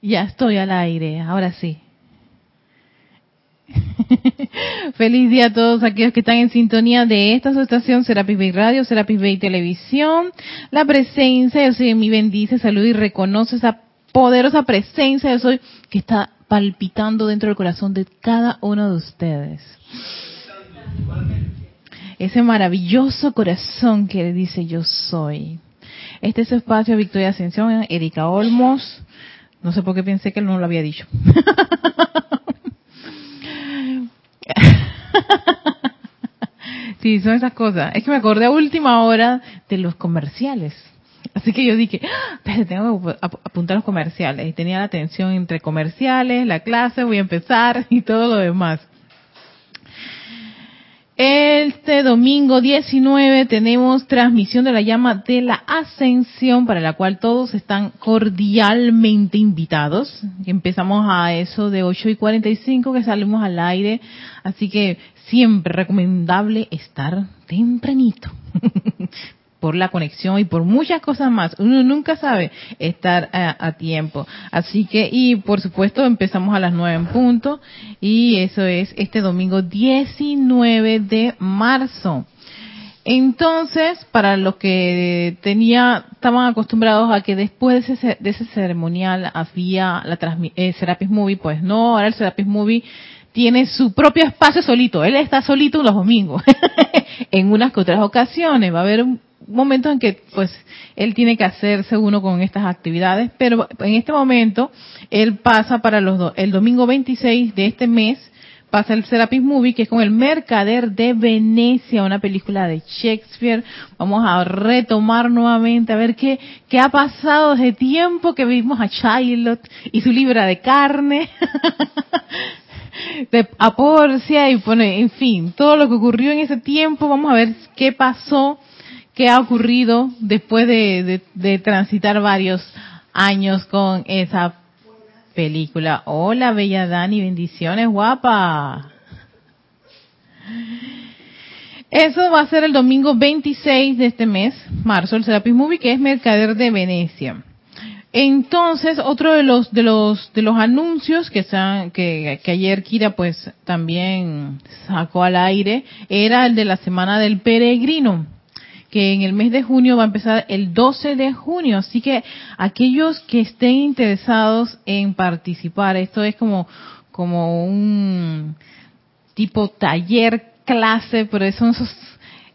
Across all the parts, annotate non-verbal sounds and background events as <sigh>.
Ya estoy al aire, ahora sí. <laughs> Feliz día a todos aquellos que están en sintonía de esta estación Serapis Bay Radio, Serapis Bay Televisión. La presencia, yo soy mi bendice, salud y reconoce esa poderosa presencia, yo soy que está palpitando dentro del corazón de cada uno de ustedes. Ese maravilloso corazón que dice yo soy. Este es su espacio Victoria Ascensión, Erika Olmos. No sé por qué pensé que él no lo había dicho. sí, son esas cosas. Es que me acordé a última hora de los comerciales. Así que yo dije, ah, tengo que apuntar los comerciales. Y tenía la atención entre comerciales, la clase, voy a empezar <laughs> y todo lo demás. Este domingo 19 tenemos transmisión de la llama de la ascensión para la cual todos están cordialmente invitados. Empezamos a eso de 8 y 45 que salimos al aire, así que siempre recomendable estar tempranito <laughs> por la conexión y por muchas cosas más. Uno nunca sabe estar a, tiempo. Así que, y por supuesto, empezamos a las nueve en punto y eso es este domingo 19 de marzo. Entonces, para los que tenía, estaban acostumbrados a que después de ese, de ese ceremonial había la eh, Serapis Movie, pues no, ahora el Serapis Movie tiene su propio espacio solito. Él está solito los domingos. <laughs> en unas que otras ocasiones va a haber momentos en que pues él tiene que hacerse uno con estas actividades, pero en este momento él pasa para los el domingo 26 de este mes pasa el Serapis Movie, que es con el Mercader de Venecia, una película de Shakespeare. Vamos a retomar nuevamente a ver qué, qué ha pasado desde tiempo que vimos a Charlotte y su libra de carne. <laughs> de, a Porcia y pone, en fin, todo lo que ocurrió en ese tiempo, vamos a ver qué pasó qué ha ocurrido después de, transitar varios años con esa película. Hola, bella Dani, bendiciones, guapa. Eso va a ser el domingo 26 de este mes, marzo, el Serapis Movie, que es Mercader de Venecia. Entonces, otro de los de los de los anuncios que, que, que ayer Kira pues también sacó al aire era el de la semana del peregrino que en el mes de junio va a empezar el 12 de junio. Así que aquellos que estén interesados en participar, esto es como, como un tipo taller, clase, pero son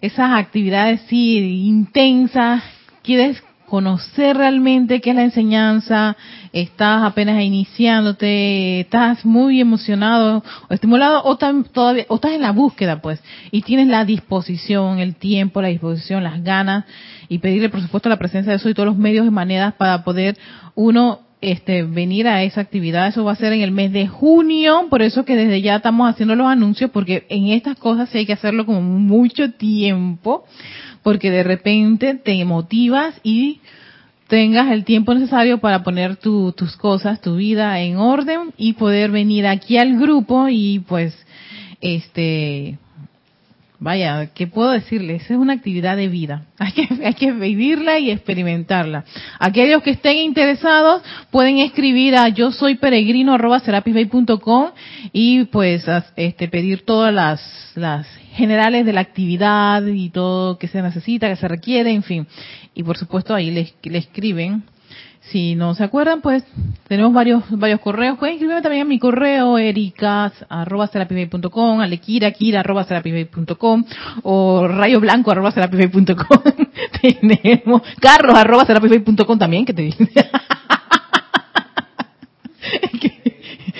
esas actividades sí intensas. Quieres conocer realmente qué es la enseñanza, estás apenas iniciándote, estás muy emocionado o estimulado o, todavía, o estás en la búsqueda pues y tienes la disposición, el tiempo, la disposición, las ganas y pedirle por supuesto la presencia de eso y todos los medios y maneras para poder uno este, venir a esa actividad. Eso va a ser en el mes de junio, por eso que desde ya estamos haciendo los anuncios, porque en estas cosas sí hay que hacerlo con mucho tiempo, porque de repente te motivas y tengas el tiempo necesario para poner tus cosas, tu vida en orden y poder venir aquí al grupo y pues, este, vaya, ¿qué puedo decirles? Es una actividad de vida. <laughs> Hay que, hay que vivirla y experimentarla. Aquellos que estén interesados pueden escribir a yo soy peregrino y pues este, pedir todas las, las generales de la actividad y todo que se necesita, que se requiere, en fin. Y por supuesto ahí le, escriben. Si no se acuerdan, pues tenemos varios varios correos. Pueden escribirme también a mi correo ericas arroba alekira kira arroba o rayo blanco arroba <laughs> tenemos carlos arroba también que te dice. <laughs>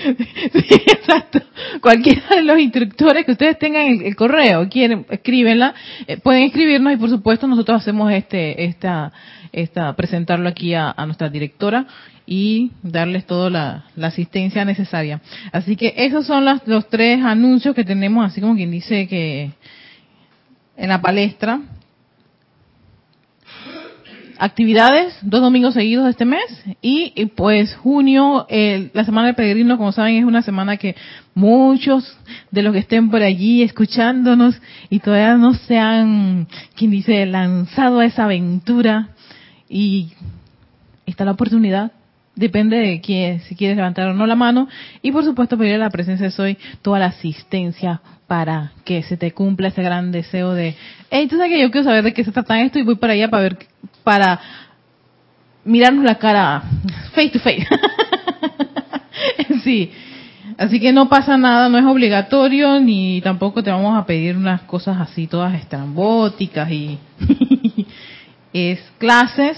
<laughs> sí, exacto. Cualquiera de los instructores que ustedes tengan el, el correo, quieren, escríbenla, eh, pueden escribirnos y por supuesto nosotros hacemos este, esta, esta, presentarlo aquí a, nuestra directora y darles toda la, asistencia necesaria. Así que esos son los, los tres anuncios que tenemos, así como quien dice que en la palestra actividades, dos domingos seguidos este mes y, pues junio, la semana del peregrino, como saben, es una semana que muchos de los que estén por allí escuchándonos y todavía no se han, quien dice, lanzado a esa aventura. Y está la oportunidad. Depende de quién, si quieres levantar o no la mano. Y por supuesto pedirle a la presencia de Soy toda la asistencia para que se te cumpla ese gran deseo de, hey, que yo quiero saber de qué se trata esto y voy para allá para ver, para mirarnos la cara face to face. <laughs> sí. Así que no pasa nada, no es obligatorio, ni tampoco te vamos a pedir unas cosas así todas estrambóticas y <laughs> es clases,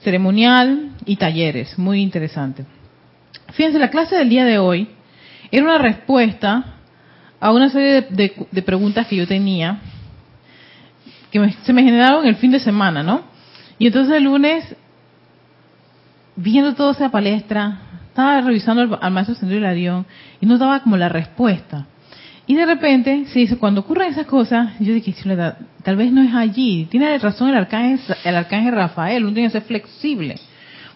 ceremonial y talleres, muy interesante. Fíjense, la clase del día de hoy era una respuesta a una serie de, preguntas que yo tenía, que se me generaron el fin de semana, ¿no? Y entonces el lunes, viendo toda esa palestra, estaba revisando al, maestro Ascendido Hilarión y no daba como la respuesta. Y de repente, se dice, cuando ocurren esas cosas, yo dije, tal vez no es allí. Tiene razón el arcángel, el arcángel Rafael, uno tiene que ser flexible.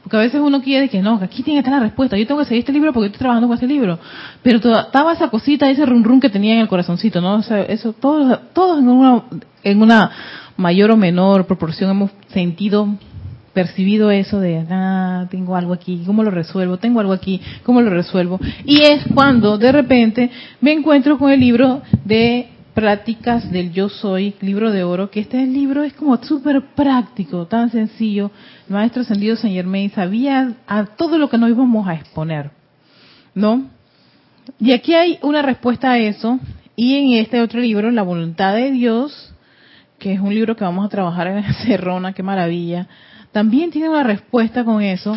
Porque a veces uno quiere que no, que aquí tiene que estar la respuesta. Yo tengo que seguir este libro porque estoy trabajando con este libro. Pero estaba esa cosita, ese rum rum que tenía en el corazoncito, ¿no? O sea, eso, todos, todos en una, en una mayor o menor proporción hemos sentido, percibido eso de, ah, tengo algo aquí, ¿cómo lo resuelvo? Tengo algo aquí, ¿cómo lo resuelvo? Y es cuando de repente me encuentro con el libro de prácticas del yo soy, libro de oro, que este libro es como súper práctico, tan sencillo. Maestro ascendido Saint Germain sabía a todo lo que nos íbamos a exponer, ¿no? Y aquí hay una respuesta a eso, y en este otro libro, La voluntad de Dios, que es un libro que vamos a trabajar en <laughs> Cerrona, qué maravilla, también tiene una respuesta con eso,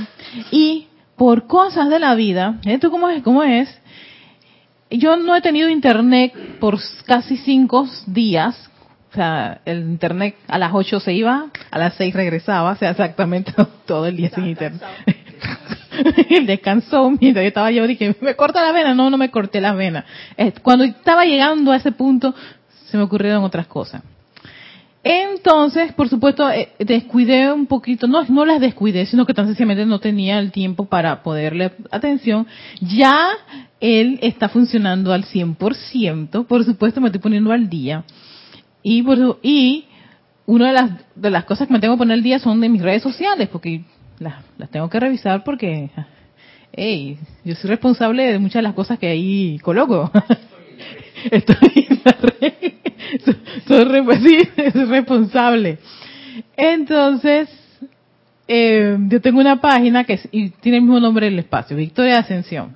y por cosas de la vida, ¿esto cómo es? ¿Cómo es? Yo no he tenido internet por casi cinco días. O sea, el internet a las ocho se iba, a las seis regresaba, o sea, exactamente <laughs> todo el día sin internet. <laughs> Descansó mientras yo estaba yo, dije, ¿me corta la vena? No, no me corté la vena. Eh, cuando estaba llegando a ese punto, se me ocurrieron otras cosas. Entonces, por supuesto, eh, descuidé un poquito, no, no las descuidé, sino que tan sencillamente no tenía el tiempo para poderle atención. Ya él está funcionando al 100%, por supuesto me estoy poniendo al día. Y, por, y una de las, de las cosas que me tengo que poner al día son de mis redes sociales, porque las, las tengo que revisar porque, hey, yo soy responsable de muchas de las cosas que ahí coloco. <laughs> Estoy soy, responsable. Entonces, eh, yo tengo una página que tiene el mismo nombre del espacio, Victoria de Ascensión.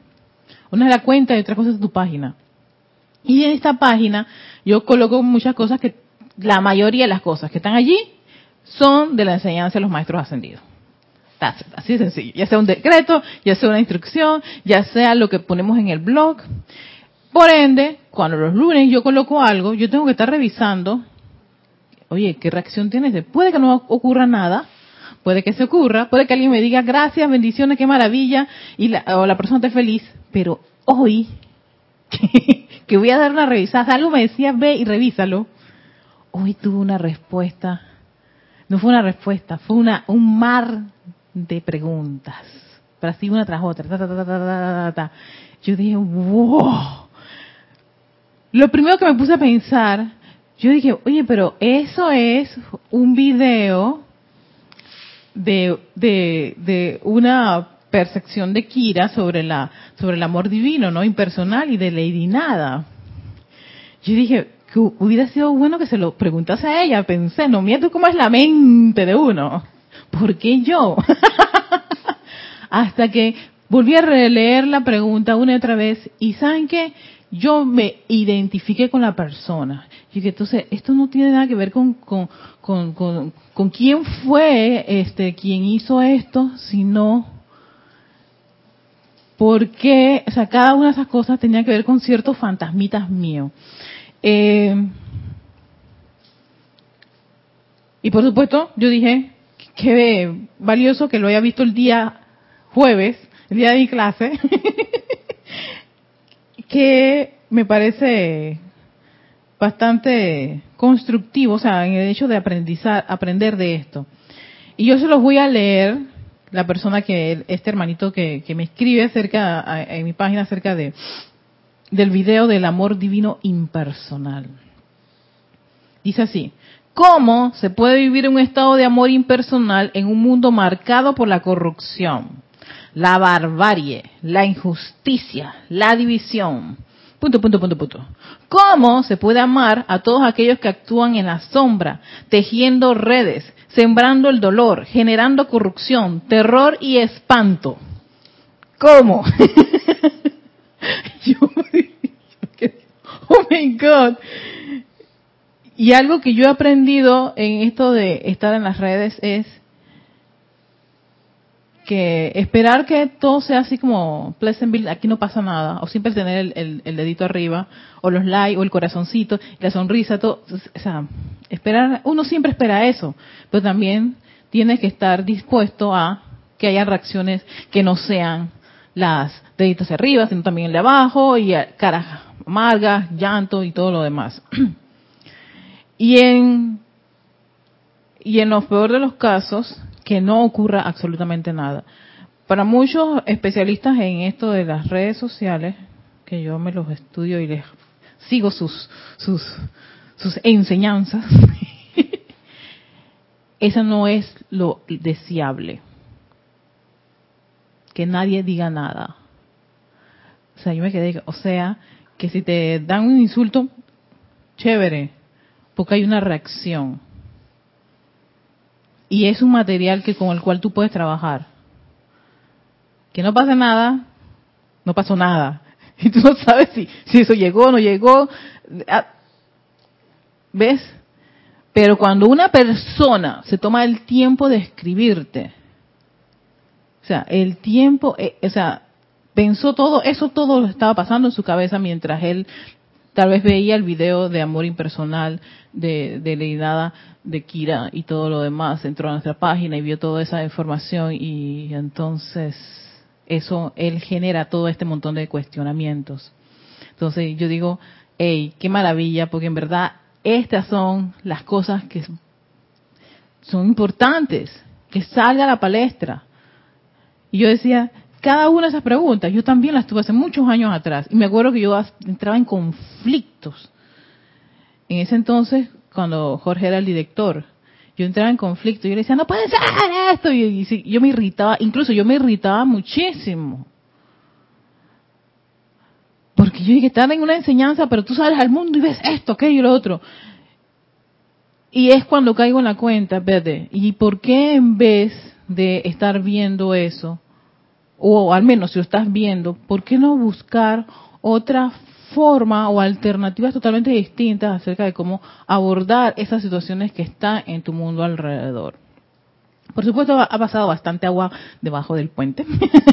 Una es la cuenta y otra cosa es tu página. Y en esta página yo coloco muchas cosas que, la mayoría de las cosas que están allí son de la enseñanza de los maestros ascendidos. Así de sencillo. Ya sea un decreto, ya sea una instrucción, ya sea lo que ponemos en el blog. Por ende, cuando los lunes yo coloco algo, yo tengo que estar revisando, oye, ¿qué reacción tienes? Puede que no ocurra nada, puede que se ocurra, puede que alguien me diga gracias, bendiciones, qué maravilla, y la, o la persona esté feliz, pero hoy, <laughs> que, voy a dar una revisada, algo me decía, ve y revísalo, hoy tuve una respuesta, no fue una respuesta, fue una un mar de preguntas, pero así una tras otra, yo dije, wow, lo primero que me puse a pensar, yo dije, oye, pero eso es un video de, de, una percepción de Kira sobre la sobre el amor divino, no impersonal y de Lady Nada. Yo dije que hubiera sido bueno que se lo preguntase a ella. Pensé, no miento cómo es la mente de uno. ¿Por qué yo? <laughs> Hasta que volví a releer la pregunta una y otra vez y saben qué, yo me identifiqué con la persona. Y que entonces, esto no tiene nada que ver con, con, con, con, quién fue este quien hizo esto, sino porque, o sea, cada una de esas cosas tenía que ver con ciertos fantasmitas míos. Eh, y por supuesto, yo dije, qué valioso que lo haya visto el día jueves, el día de mi clase, <laughs> que me parece bastante constructivo, o sea, en el hecho de aprendizar, aprender de esto. Y yo se los voy a leer, la persona que, este hermanito que, me escribe acerca, en mi página acerca de, del video del amor divino impersonal. Dice así, ¿Cómo se puede vivir un estado de amor impersonal en un mundo marcado por la corrupción, la barbarie, la injusticia, la división? Punto, punto, punto, punto. ¿Cómo se puede amar a todos aquellos que actúan en la sombra, tejiendo redes, sembrando el dolor, generando corrupción, terror y espanto? ¿Cómo? <laughs> oh my God. Y algo que yo he aprendido en esto de estar en las redes es que esperar que todo sea así como Pleasantville, aquí no pasa nada, o siempre tener el, dedito arriba, o los likes, o el corazoncito, la sonrisa, todo, o sea, esperar, uno siempre espera eso, pero también tiene que estar dispuesto a que haya reacciones que no sean las deditos arriba, sino también el de abajo, y caras amargas, llanto y todo lo demás. <clears throat> Y en, y en los peor de los casos, que no ocurra absolutamente nada. Para muchos especialistas en esto de las redes sociales, que yo me los estudio y les sigo sus, sus, sus enseñanzas, <laughs> eso no es lo deseable. Que nadie diga nada. O sea, yo me quedé, o sea, que si te dan un insulto, chévere, porque hay una reacción. Y es un material que con el cual tú puedes trabajar. Que no pase nada, no pasó nada. <laughs> Y tú no sabes si, si eso llegó o no llegó. Ah, ¿Ves? Pero cuando una persona se toma el tiempo de escribirte, o sea, el tiempo, eh, o sea, pensó todo, eso todo lo estaba pasando en su cabeza mientras él tal vez veía el video de amor impersonal de, de Leidada, de Kira y todo lo demás, entró a nuestra página y vio toda esa información y entonces eso, él genera todo este montón de cuestionamientos. Entonces yo digo, hey, qué maravilla, porque en verdad estas son las cosas que son importantes, que salga a la palestra. Y yo decía, cada una de esas preguntas, yo también las tuve hace muchos años atrás. Y me acuerdo que yo entraba en conflictos. En ese entonces, cuando Jorge era el director, yo entraba en conflicto. Yo le decía, no puede ser esto. Y, yo me irritaba, incluso yo me irritaba muchísimo. Porque yo dije, estar en una enseñanza, pero tú sales al mundo y ves esto, aquello y lo otro. Y es cuando caigo en la cuenta, vete, ¿y por qué en vez de estar viendo eso, o al menos si lo estás viendo, ¿por qué no buscar otra forma o alternativas totalmente distintas acerca de cómo abordar esas situaciones que están en tu mundo alrededor? Por supuesto, ha pasado bastante agua debajo del puente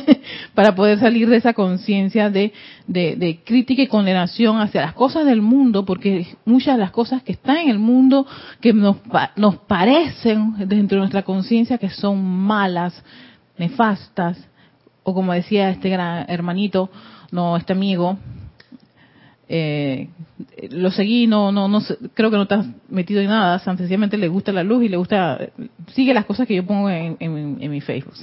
<laughs> para poder salir de esa conciencia de, de, crítica y condenación hacia las cosas del mundo, porque muchas de las cosas que están en el mundo que nos, nos parecen dentro de nuestra conciencia que son malas, nefastas, o como decía este gran hermanito, no este amigo, eh, lo seguí, no, no, no, creo que no estás metido en nada, sencillamente le gusta la luz y le gusta, sigue las cosas que yo pongo en, mi Facebook,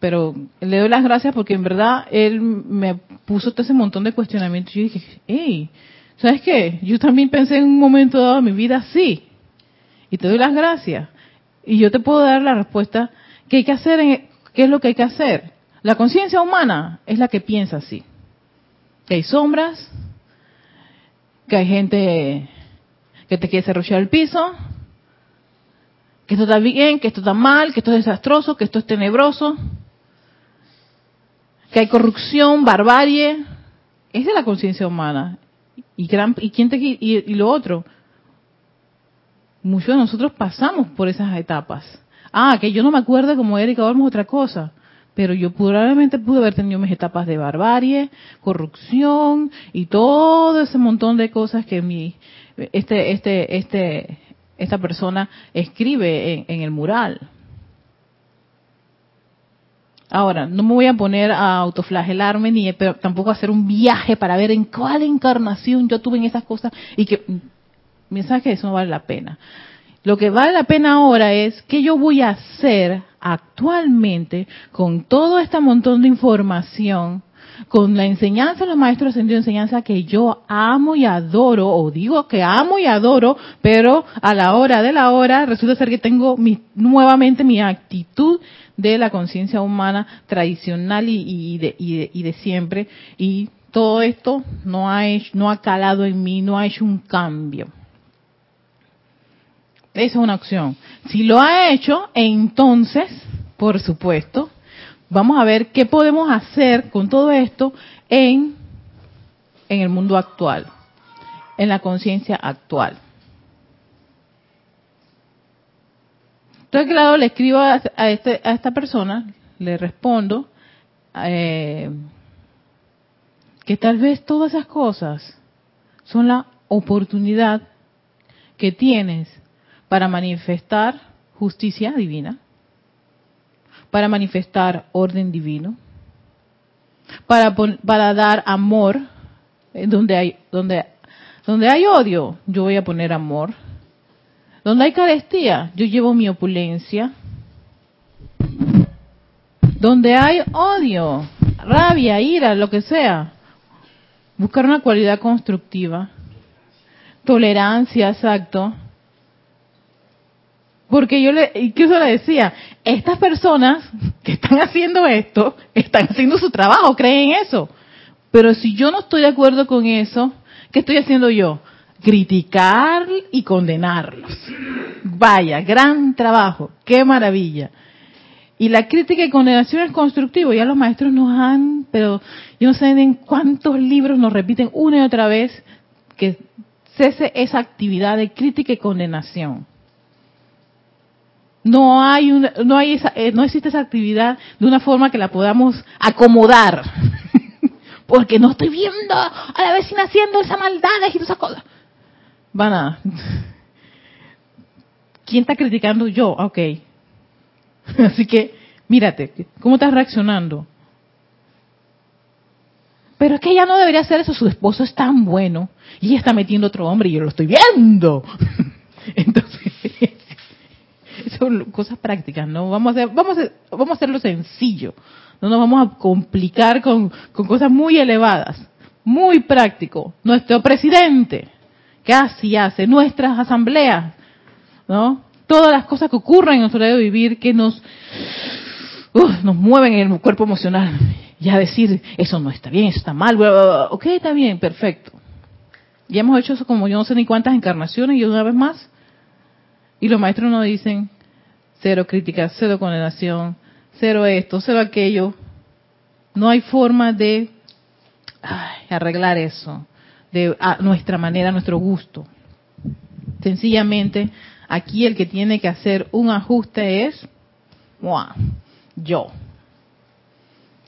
pero le doy las gracias porque en verdad él me puso todo ese montón de cuestionamientos yo dije, hey, ¿sabes qué? Yo también pensé en un momento dado de mi vida así, y te doy las gracias, y yo te puedo dar la respuesta, ¿qué hay que hacer? En, ¿Qué es lo que hay que hacer? La conciencia humana es la que piensa así. Que hay sombras, que hay gente que te quiere cerruchar el piso, que esto está bien, que esto está mal, que esto es desastroso, que esto es tenebroso, que hay corrupción, barbarie. Es la conciencia humana. Y, y, quién te, y, y lo otro, muchos de nosotros pasamos por esas etapas. Ah, que yo no me acuerdo como Erika Olmos otra cosa pero yo probablemente pude haber tenido mis etapas de barbarie, corrupción y todo ese montón de cosas que mi este este este esta persona escribe en, el mural. Ahora, no me voy a poner a autoflagelarme ni pero tampoco a hacer un viaje para ver en cuál encarnación yo tuve en esas cosas y que mensaje eso no vale la pena. Lo que vale la pena ahora es qué yo voy a hacer actualmente con todo este montón de información con la enseñanza de los maestros ascendidos, enseñanza que yo amo y adoro, o digo que amo y adoro, pero a la hora de la hora resulta ser que tengo mi, nuevamente mi actitud de la conciencia humana tradicional y, de, y, de, siempre, y todo esto no ha, no ha calado en mí, no ha hecho un cambio. Esa es una opción. Si lo ha hecho, entonces, por supuesto, vamos a ver qué podemos hacer con todo esto en, en el mundo actual, en la conciencia actual. Entonces, claro, le escribo a, este, a esta persona, le respondo eh, que tal vez todas esas cosas son la oportunidad que tienes para manifestar justicia divina, para manifestar orden divino, para, para dar amor donde hay, donde, donde hay odio, yo voy a poner amor. Donde hay carestía, yo llevo mi opulencia. Donde hay odio, rabia, ira, lo que sea, buscar una cualidad constructiva. Tolerancia, exacto. Porque yo le, incluso le decía, estas personas que están haciendo esto, están haciendo su trabajo, creen eso. Pero si yo no estoy de acuerdo con eso, ¿qué estoy haciendo yo? Criticar y condenarlos. Vaya, gran trabajo, qué maravilla. Y la crítica y condenación es constructivo. Ya los maestros nos han, pero yo no sé en cuántos libros nos repiten una y otra vez que cese esa actividad de crítica y condenación. No hay una, no hay esa, eh, no existe esa actividad de una forma que la podamos acomodar. <laughs> Porque no estoy viendo a la vecina haciendo esas maldades y esas cosas. Van a. ¿Quién está criticando? Yo, ok. <laughs> Así que, mírate, ¿cómo estás reaccionando? Pero es que ella no debería hacer eso, su esposo es tan bueno y ella está metiendo otro hombre y yo lo estoy viendo. <laughs> Entonces, cosas prácticas, ¿no? Vamos a, hacer, vamos vamos a hacerlo sencillo. No nos vamos a complicar con, con cosas muy elevadas. Muy práctico. Nuestro presidente, ¿qué hace y hace? Nuestras asambleas, ¿no? Todas las cosas que ocurren en nuestro de vivir que nos, nos mueven en el cuerpo emocional. Ya decir, eso no está bien, eso está mal, ok, está bien, perfecto. Ya hemos hecho eso como yo no sé ni cuántas encarnaciones y una vez más. Y los maestros nos dicen, cero crítica, cero condenación, cero esto, cero aquello. No hay forma de arreglar eso de a nuestra manera, a nuestro gusto. Sencillamente, aquí el que tiene que hacer un ajuste es yo.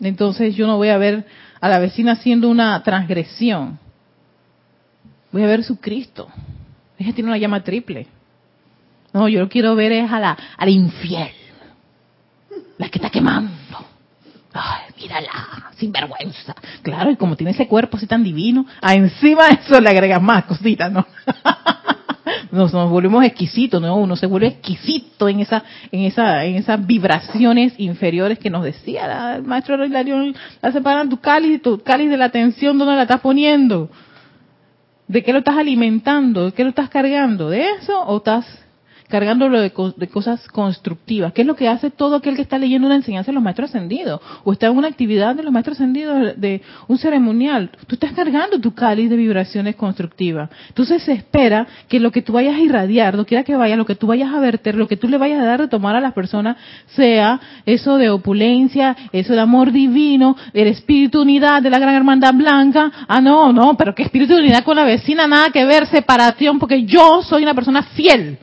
Entonces yo no voy a ver a la vecina haciendo una transgresión. Voy a ver su Cristo. Ella tiene una llama triple. No, yo lo quiero ver es a la, la infiel. La que está quemando. Ay, mírala, sin vergüenza. Claro, y como tiene ese cuerpo así tan divino, a encima de eso le agregas más cositas, ¿no? <laughs> nos, nos, volvemos exquisitos, ¿no? Uno se vuelve exquisito en esa, en esa, en esas vibraciones inferiores que nos decía el maestro Hilarión, la separan tu cáliz, tu cáliz de la atención, ¿dónde la estás poniendo? ¿De qué lo estás alimentando? ¿De qué lo estás cargando? ¿De eso o estás cargándolo de, cosas constructivas, ¿Qué es lo que hace todo aquel que está leyendo una enseñanza de los maestros ascendidos, o está en una actividad de los maestros ascendidos de un ceremonial. Tú estás cargando tu cáliz de vibraciones constructivas. Entonces se espera que lo que tú vayas a irradiar, lo quiera que vaya, lo que tú vayas a verter, lo que tú le vayas a dar de tomar a las personas, sea eso de opulencia, eso de amor divino, el espíritu unidad de la gran hermandad blanca. Ah, no, no, pero qué espíritu de unidad con la vecina, nada que ver, separación, porque yo soy una persona fiel.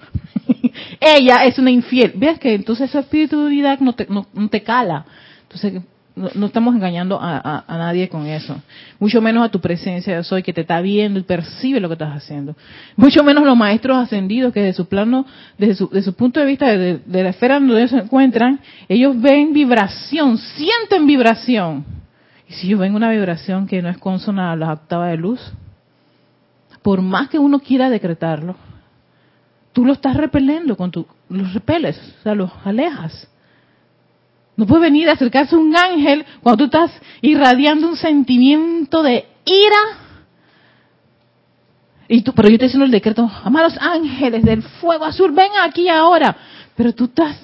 <laughs> ella es una infiel. Ves que entonces de unidad no te, no, te cala. Entonces, no, estamos engañando a, nadie con eso. Mucho menos a tu presencia de soy que te está viendo y percibe lo que estás haciendo. Mucho menos los maestros ascendidos que desde su plano, desde su, su punto de vista de, de la esfera donde ellos se encuentran, ellos ven vibración, sienten vibración. Y si yo ven una vibración que no es consona a las octavas de luz, por más que uno quiera decretarlo, tú lo estás repeliendo con tu, los repeles, o sea, los alejas. No puede venir a acercarse un ángel cuando tú estás irradiando un sentimiento de ira. Y tú, pero yo te diciendo el decreto, amados ángeles del fuego azul, ven aquí ahora. Pero tú estás,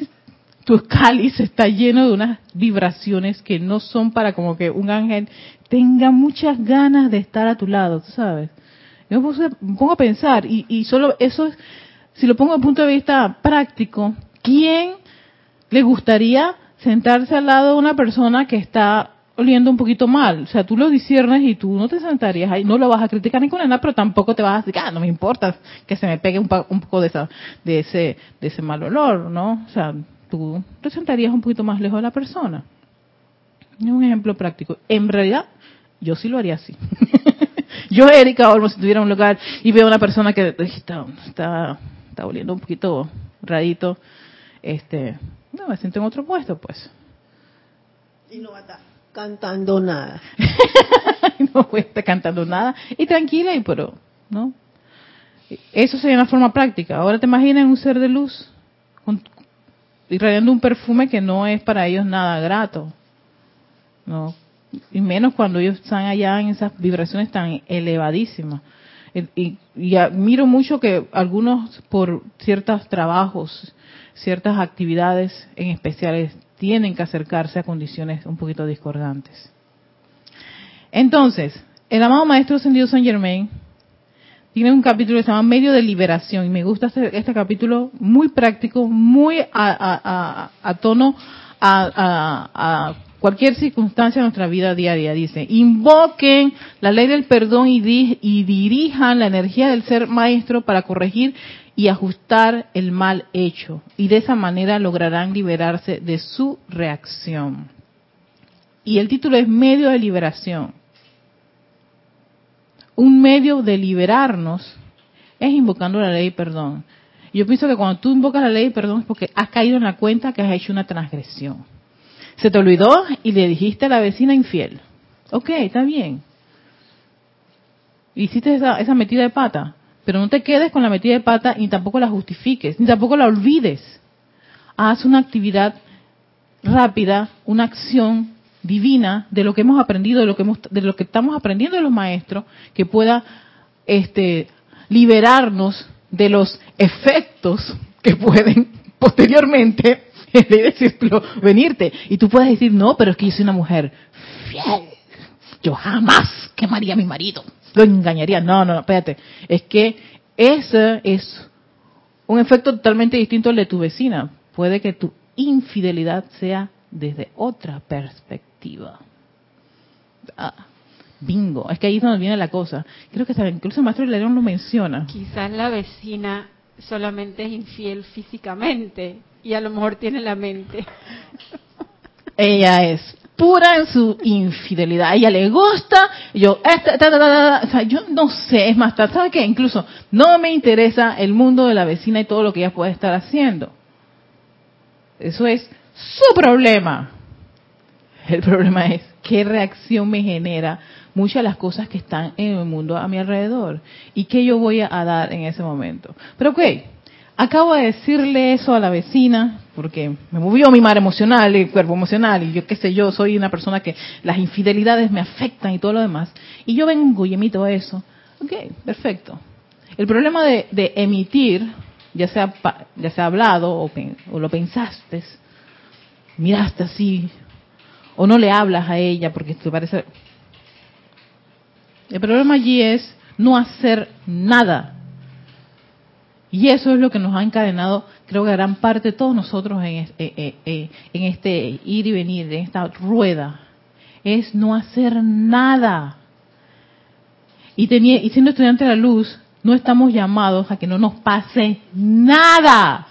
tu cáliz está lleno de unas vibraciones que no son para como que un ángel tenga muchas ganas de estar a tu lado, ¿tú sabes? Yo me pongo a pensar, y, y solo eso, si lo pongo desde el punto de vista práctico, ¿quién le gustaría sentarse al lado de una persona que está oliendo un poquito mal. O sea, tú lo disiernes y tú no te sentarías ahí, no lo vas a criticar ni con nada, pero tampoco te vas a decir, ah, no me importa que se me pegue un, poco de, esa, de, ese, de ese mal olor, ¿no? O sea, tú te sentarías un poquito más lejos de la persona. Es un ejemplo práctico. En realidad, yo sí lo haría así. <laughs> yo, Erika Olmo, si tuviera un lugar y veo a una persona que está, está oliendo un poquito radito, este, no, me siento en otro puesto, pues. Y no va a estar cantando nada. <laughs> no voy a estar cantando nada. Y tranquila, y pero, ¿no? Eso sería una forma práctica. Ahora te imaginas un ser de luz irradiando un perfume que no es para ellos nada grato. ¿No? Y menos cuando ellos están allá en esas vibraciones tan elevadísimas. Y, y admiro mucho que algunos por ciertos trabajos ciertas actividades en especiales tienen que acercarse a condiciones un poquito discordantes. Entonces, el amado Maestro Ascendido San Germain tiene un capítulo que se llama Medio de Liberación y me gusta este, este capítulo muy práctico, muy a, tono a, cualquier circunstancia de nuestra vida diaria. Dice, invoquen la ley del perdón y dirijan la energía del ser maestro para corregir y ajustar el mal hecho. Y de esa manera lograrán liberarse de su reacción. Y el título es Medio de Liberación. Un medio de liberarnos es invocando la ley de perdón. Yo pienso que cuando tú invocas la ley de perdón es porque has caído en la cuenta que has hecho una transgresión. Se te olvidó y le dijiste a la vecina infiel. Ok, está bien. Hiciste esa, esa metida de pata. Pero no te quedes con la metida de pata ni tampoco la justifiques, ni tampoco la olvides. Haz una actividad rápida, una acción divina de lo que hemos aprendido, de lo que, de lo que estamos aprendiendo de los maestros, que pueda este, liberarnos de los efectos que pueden <laughs> posteriormente, <laughs> decirlo, venirte. Y tú puedes decir, no, pero es que yo soy una mujer fiel. Yo jamás quemaría a mi marido lo engañaría. No, no, espérate. Es que ese es un efecto totalmente distinto al de tu vecina. Puede que tu infidelidad sea desde otra perspectiva. Ah, bingo. Es que ahí es donde viene la cosa. Creo que incluso el maestro León lo menciona. Quizás la vecina solamente es infiel físicamente y a lo mejor tiene la mente. <laughs> Ella es pura en su infidelidad. A ella le gusta, yo, esta, yo no sé, es más, ¿sabe qué? Incluso no me interesa el mundo de la vecina y todo lo que ella puede estar haciendo. Eso es su problema. El problema es qué reacción me genera muchas de las cosas que están en el mundo a mi alrededor y qué yo voy a dar en ese momento. Pero ok, acabo de decirle eso a la vecina, porque me movió mi mar emocional, el cuerpo emocional, y yo qué sé yo, soy una persona que las infidelidades me afectan y todo lo demás, y yo vengo y emito eso. Ok, perfecto. El problema de, emitir, ya sea, ya sea hablado o, o lo pensaste, miraste así, o no le hablas a ella porque te parece... El problema allí es no hacer nada y eso es lo que nos ha encadenado, creo que gran parte de todos nosotros en, eh, eh, eh, en este ir y venir, en esta rueda, es no hacer nada. Y, y siendo estudiante de la luz, no estamos llamados a que no nos pase nada.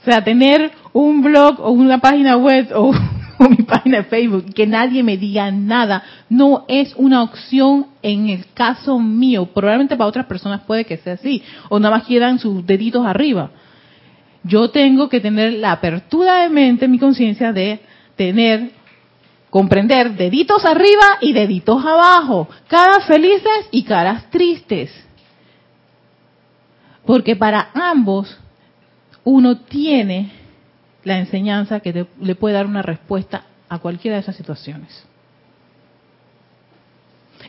O sea, tener un blog o una página web o o <laughs> mi página de Facebook, que nadie me diga nada, no es una opción en el caso mío. Probablemente para otras personas puede que sea así, o nada más quieran sus deditos arriba. Yo tengo que tener la apertura de mente, mi conciencia de tener, comprender deditos arriba y deditos abajo, caras felices y caras tristes. Porque para ambos uno tiene la enseñanza que le puede dar una respuesta a cualquiera de esas situaciones.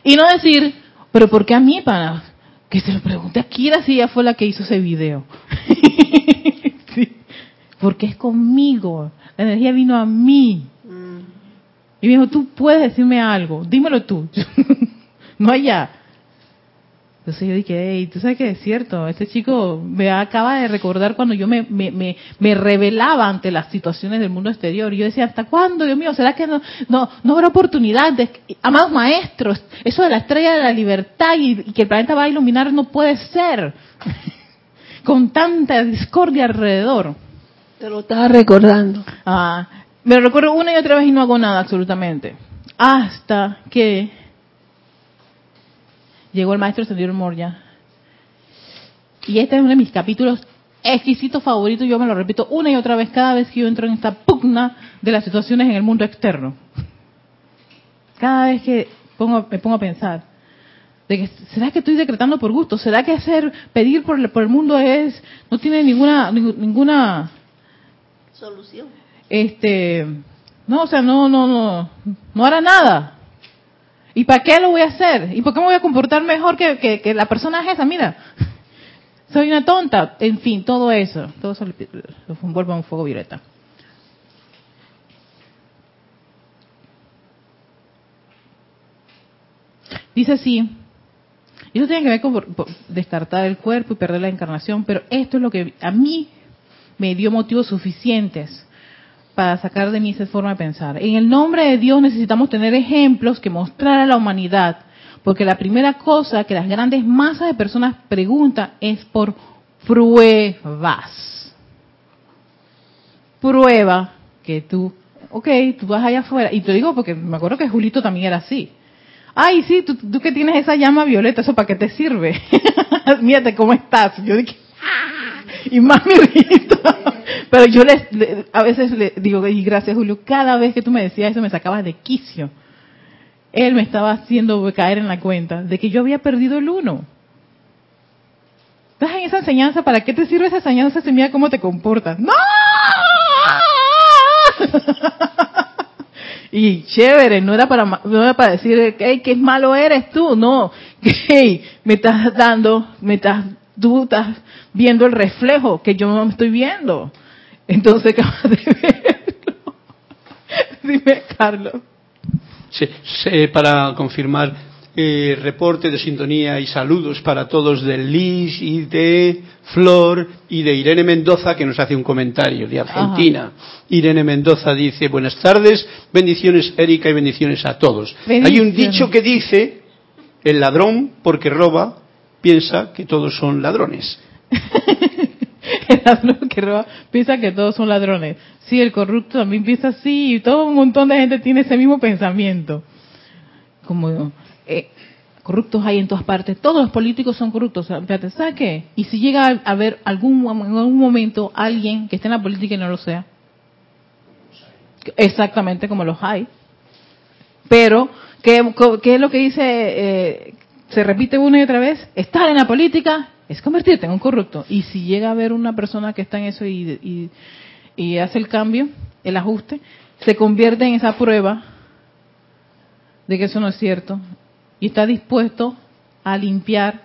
Y no decir, pero ¿por qué a mí, pana? Que se lo pregunte a Kira si ella fue la que hizo ese video. <laughs> sí. Porque es conmigo. La energía vino a mí. Mm. Y me dijo, tú puedes decirme algo, dímelo tú. <laughs> no allá. Entonces yo dije, hey, tú sabes que es cierto, este chico me acaba de recordar cuando yo me, me, me, me revelaba ante las situaciones del mundo exterior. Y yo decía, ¿hasta cuándo, Dios mío? ¿Será que no, no, no habrá oportunidad? De, amados maestros, eso de la estrella de la libertad y, y que el planeta va a iluminar no puede ser. <laughs> Con tanta discordia alrededor. Te lo estaba recordando. Ah, me lo recuerdo una y otra vez y no hago nada absolutamente. Hasta que llegó el maestro Señor Moria. Y este es uno de mis capítulos exquisitos favoritos. Yo me lo repito una y otra vez cada vez que yo entro en esta pugna de las situaciones en el mundo externo. Cada vez que pongo, me pongo a pensar, de que, ¿será que estoy decretando por gusto? ¿Será que hacer, pedir por el, por el mundo es, no tiene ninguna, ninguna Solución. este no o sea no no no no hará nada y para qué lo voy a hacer y por qué me voy a comportar mejor que, que, la persona es esa mira <laughs> soy una tonta. En fin todo eso. Todo eso lo, envuelve en un fuego violeta. Dice así y eso tiene que ver con descartar el cuerpo y perder la encarnación pero esto es lo que a mí me dio motivos suficientes para sacar de mí esa forma de pensar. En el nombre de Dios necesitamos tener ejemplos que mostrar a la humanidad, porque la primera cosa que las grandes masas de personas preguntan es por pruebas. Prueba que tú, ok, tú vas allá afuera, y te digo porque me acuerdo que Julito también era así. Ay, sí, tú, tú que tienes esa llama violeta, ¿eso para qué te sirve? <laughs> Mírate cómo estás. Yo dije, <laughs> y más me irrita. Pero yo les, le- a veces le digo, y gracias Julio, cada vez que tú me decías eso me sacabas de quicio. Él me estaba haciendo caer en la cuenta de que yo había perdido el uno. ¿Estás en esa enseñanza? ¿Para qué te sirve esa enseñanza si mira cómo te comportas? ¡No! <laughs> Y chévere, no era para no era para decir, hey, qué malo eres tú, no, <laughs> hey, me estás dando, me estás, tú estás viendo el reflejo que yo no me estoy viendo. Entonces, <laughs> acabas de verlo. Dime, Carlos. Sí, sí, para confirmar, eh, reporte de sintonía y saludos para todos de Liz y de Flor y de Irene Mendoza que nos hace un comentario de Argentina. Irene Mendoza dice, buenas tardes, bendiciones Erika y bendiciones a todos. Hay un dicho que dice, el ladrón porque roba piensa que todos son ladrones. <laughs> El ladrón que roba piensa que todos son ladrones. Sí, el corrupto también piensa así y todo un montón de gente tiene ese mismo pensamiento. Como eh, corruptos hay en todas partes. Todos los políticos son corruptos. ¿sabes qué? Y si llega a haber algún, en algún momento alguien que esté en la política y no lo sea. Exactamente como los hay. Pero, ¿qué, qué es lo que dice? eh, se repite una y otra vez. Estar en la política es convertirte en un corrupto. Y si llega a haber una persona que está en eso y, y, hace el cambio, el ajuste, se convierte en esa prueba de que eso no es cierto y está dispuesto a limpiar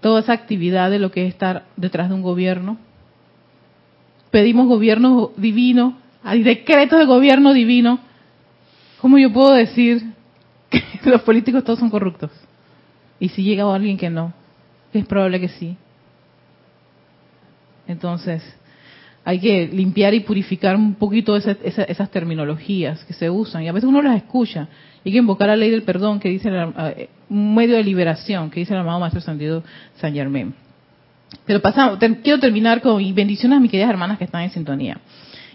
toda esa actividad de lo que es estar detrás de un gobierno. Pedimos gobierno divino, hay decretos de gobierno divino. ¿Cómo yo puedo decir que <laughs> los políticos todos son corruptos? Y si llega alguien que no, es probable que sí. Entonces, hay que limpiar y purificar un poquito esa- esa- esas terminologías que se usan. Y a veces uno las escucha. Hay que invocar la ley del perdón, que dice eh, un medio de liberación, que dice el amado Maestro Santiago San Germain. Pero pasamos, quiero terminar con y bendiciones a mis queridas hermanas que están en sintonía.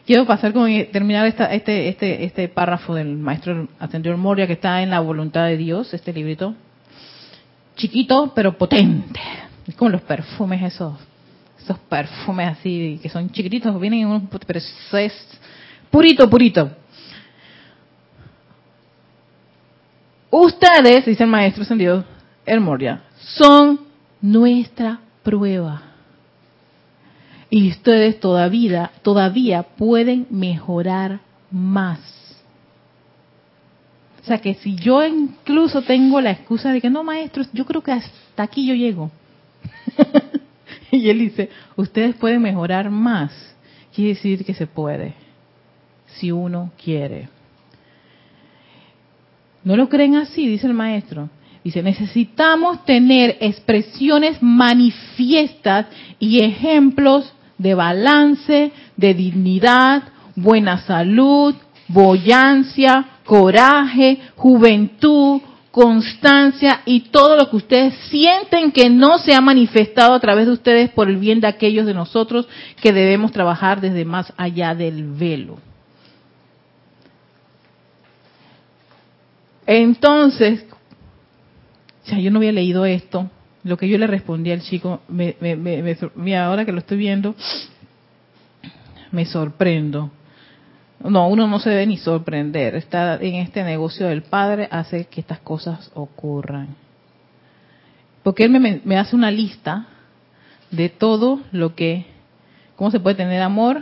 Quiero pasar con eh, terminar esta, este, este, este párrafo del Maestro Ascendido Moria que está en la voluntad de Dios, este librito chiquito pero potente. Es como los perfumes esos, esos perfumes así que son chiquititos, vienen en un, pero es purito, purito. Ustedes, dice el maestro ascendido El Moria, son nuestra prueba. Y ustedes todavía, todavía pueden mejorar más. O sea que si yo incluso tengo la excusa de que no, maestro, yo creo que hasta aquí yo llego. <laughs> y él dice, ustedes pueden mejorar más. Quiere decir que se puede, si uno quiere. ¿No lo creen así? Dice el maestro. Dice, necesitamos tener expresiones manifiestas y ejemplos de balance, de dignidad, buena salud, boyancia, coraje, juventud, constancia y todo lo que ustedes sienten que no se ha manifestado a través de ustedes por el bien de aquellos de nosotros que debemos trabajar desde más allá del velo. Entonces, sea, yo no había leído esto. Lo que yo le respondí al chico, me, me, me, ahora que lo estoy viendo, me sorprendo. No, uno no se debe ni sorprender. Está en este negocio del Padre, hace que estas cosas ocurran. Porque Él me, me hace una lista de todo lo que, cómo se puede tener amor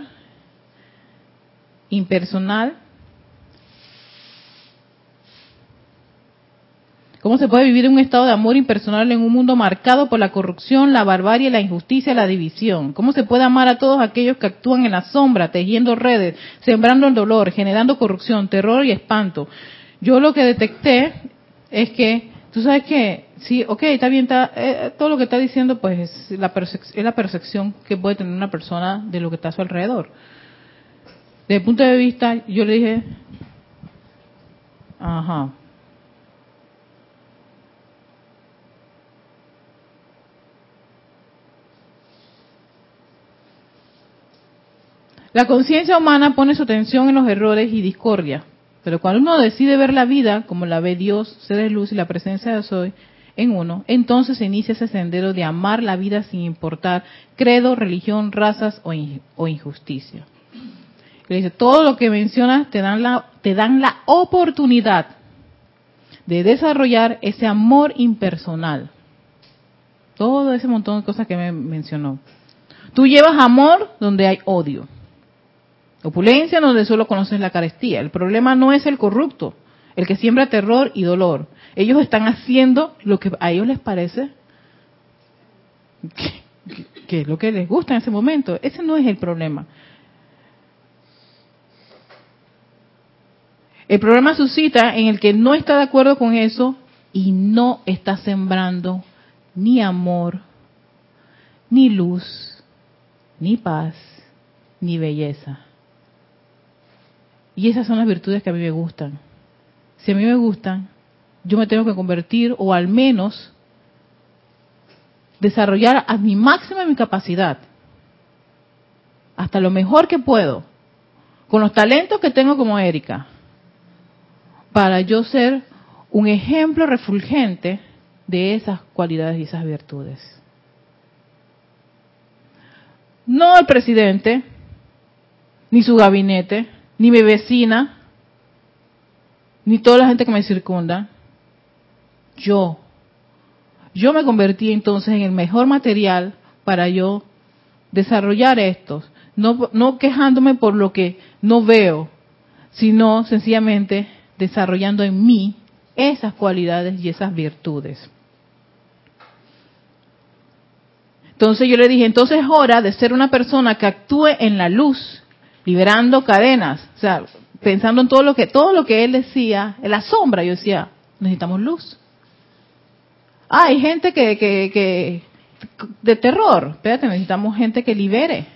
impersonal, ¿Cómo se puede vivir un estado de amor impersonal en un mundo marcado por la corrupción, la barbarie, la injusticia, la división? ¿Cómo se puede amar a todos aquellos que actúan en la sombra, tejiendo redes, sembrando el dolor, generando corrupción, terror y espanto? Yo lo que detecté es que, tú sabes que, sí, ok, está bien, está, eh, todo lo que está diciendo pues es la, es la percepción que puede tener una persona de lo que está a su alrededor. Desde el punto de vista, yo le dije, ajá, La conciencia humana pone su atención en los errores y discordia, pero cuando uno decide ver la vida como la ve Dios, ser luz y la presencia de Soy en uno, entonces se inicia ese sendero de amar la vida sin importar credo, religión, razas o, injusticia. Le dice, todo lo que mencionas te dan, la, te dan la oportunidad de desarrollar ese amor impersonal. Todo ese montón de cosas que me mencionó. Tú llevas amor donde hay odio. Opulencia donde solo conoces la carestía. El problema no es el corrupto, el que siembra terror y dolor. Ellos están haciendo lo que a ellos les parece que, es lo que les gusta en ese momento. Ese no es el problema. El problema suscita en el que no está de acuerdo con eso y no está sembrando ni amor, ni luz, ni paz, ni belleza. Y esas son las virtudes que a mí me gustan. Si a mí me gustan, yo me tengo que convertir o al menos desarrollar a mi máxima mi capacidad, hasta lo mejor que puedo, con los talentos que tengo como Erika, para yo ser un ejemplo refulgente de esas cualidades y esas virtudes. No el presidente, ni su gabinete, ni mi vecina, ni toda la gente que me circunda. Yo. Yo me convertí entonces en el mejor material para yo desarrollar estos. No, no quejándome por lo que no veo, sino sencillamente desarrollando en mí esas cualidades y esas virtudes. Entonces yo le dije, entonces es hora de ser una persona que actúe en la luz liberando cadenas, o sea, pensando en todo lo que todo lo que él decía, en la sombra, yo decía, necesitamos luz. Ah, hay gente que, que, que de terror, espérate, necesitamos gente que libere.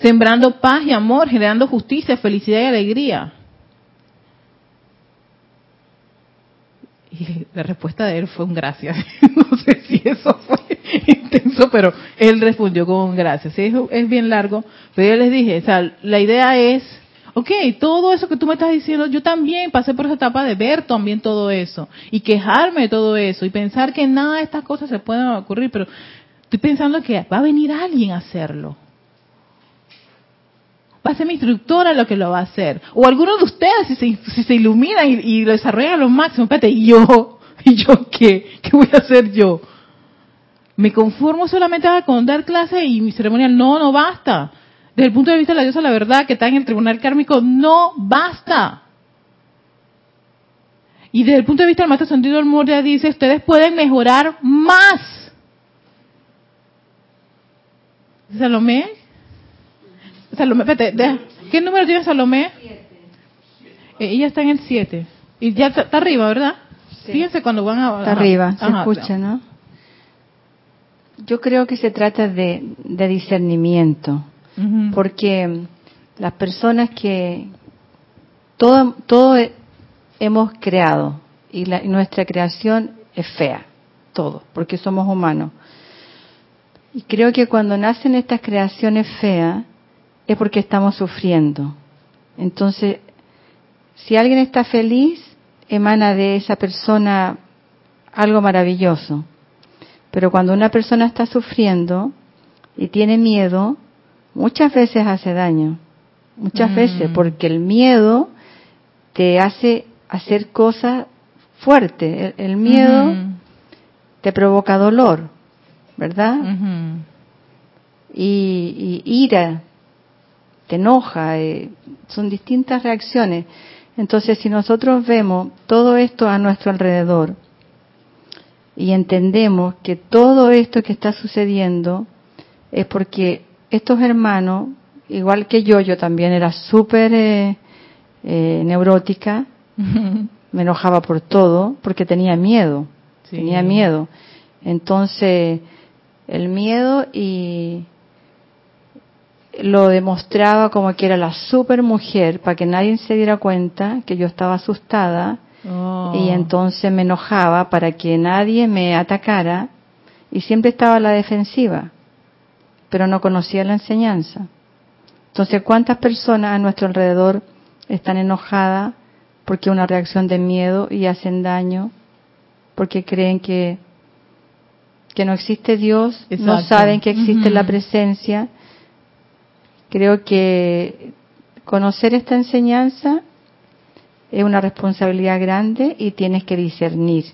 Sembrando paz y amor, generando justicia, felicidad y alegría. Y la respuesta de él fue un gracias. <laughs> no <laughs> sé si eso fue <laughs> intenso, pero él respondió con gracias. Sí, es, bien largo, pero yo les dije, o sea, la idea es, ok, todo eso que tú me estás diciendo, yo también pasé por esa etapa de ver también todo eso y quejarme de todo eso y pensar que nada de estas cosas se pueden ocurrir, pero estoy pensando que va a venir alguien a hacerlo. Va a ser mi instructora lo que lo va a hacer. O alguno de ustedes, si se, si se iluminan y, lo desarrollan a lo máximo, espérate, ¿y yo? <laughs> ¿Y yo qué? ¿Qué voy a hacer yo? me conformo solamente con dar clase y mi ceremonial. No, no basta. Desde el punto de vista de la diosa, la verdad que está en el tribunal kármico, no basta. Y desde el punto de vista del maestro sentido del Moria dice, ustedes pueden mejorar más. Salomé. Salomé, espérate, deja- ¿qué número tiene Salomé? Eh, ella está en el 7. Y ya está, está arriba, ¿verdad? Fíjense cuando van a... Está ajá, arriba, se ajá, escucha, ¿no? Yo creo que se trata de, de discernimiento, porque las personas que todo, todo he- hemos creado y, la- y nuestra creación es fea, todo, porque somos humanos. Y creo que cuando nacen estas creaciones feas es porque estamos sufriendo. Entonces, si alguien está feliz, emana de esa persona algo maravilloso. Pero cuando una persona está sufriendo y tiene miedo, muchas veces hace daño. Muchas Mm. veces, porque el miedo te hace hacer cosas fuertes. El, el miedo te provoca dolor, ¿verdad? Y ira, te enoja, eh, son distintas reacciones. Entonces, si nosotros vemos todo esto a nuestro alrededor y entendemos que todo esto que está sucediendo es porque estos hermanos, igual que yo, yo también era súper eh, eh, neurótica, <laughs> me enojaba por todo porque tenía miedo, Sí. tenía miedo. Entonces, el miedo y lo demostraba como que era la super mujer para que nadie se diera cuenta que yo estaba asustada Oh. y entonces me enojaba para que nadie me atacara y siempre estaba a la defensiva, pero no conocía la enseñanza. Entonces, ¿cuántas personas a nuestro alrededor están enojadas porque una reacción de miedo y hacen daño porque creen que que no existe Dios, no saben que existe la presencia. Creo que conocer esta enseñanza es una responsabilidad grande y tienes que discernir.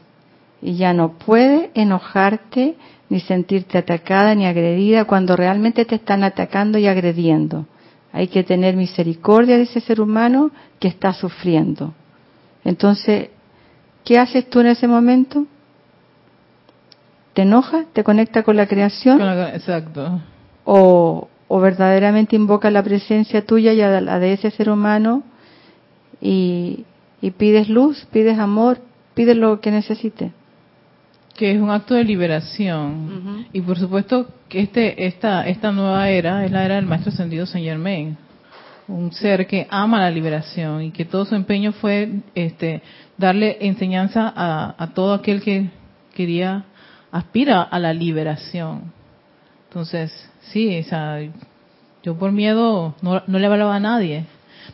Y ya no puedes enojarte ni sentirte atacada ni agredida cuando realmente te están atacando y agrediendo. Hay que tener misericordia de ese ser humano que está sufriendo. Entonces, ¿qué haces tú en ese momento? ¿Te enoja? ¿Te conecta con la creación? Exacto. o, o verdaderamente invoca la presencia tuya y a la de ese ser humano y, y pides luz, pides amor, pides lo que necesite. que es un acto de liberación. Y por supuesto que este esta esta nueva era es la era del maestro ascendido Saint Germain un ser que ama la liberación y que todo su empeño fue este darle enseñanza a, a todo aquel que quería aspira a la liberación. Entonces sí o sea, yo por miedo no, no le hablaba a nadie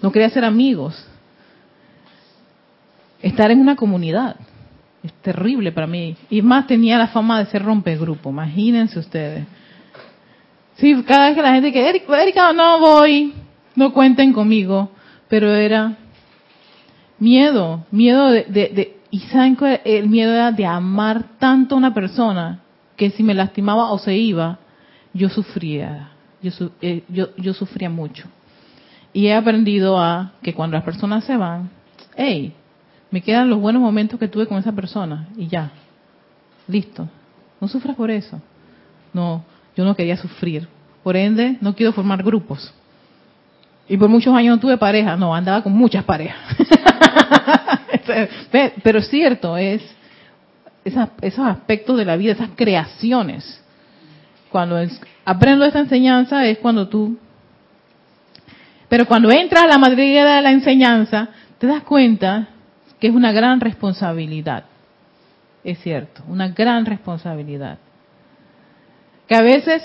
no quería ser amigos estar en una comunidad es terrible para mí. Y más tenía la fama de ser rompegrupo, imagínense ustedes. Sí, cada vez que la gente que, "Erika, no voy, no cuenten conmigo. Pero era miedo, miedo de, de, y saben cuál? el miedo era de amar tanto a una persona que si me lastimaba o se iba, yo sufría, yo, eh, yo, yo sufría mucho. Y he aprendido a que cuando las personas se van, hey, me quedan los buenos momentos que tuve con esa persona y ya, listo. No sufras por eso. No, yo no quería sufrir. Por ende, no quiero formar grupos. Y por muchos años no tuve pareja, no, andaba con muchas parejas. <laughs> Ve, Pero es cierto, es esos aspectos de la vida, esas creaciones. Cuando aprendo esta enseñanza es cuando tú... Pero cuando entras a la madriguera de la enseñanza, te das cuenta que es una gran responsabilidad. Es cierto, una gran responsabilidad. Que a veces,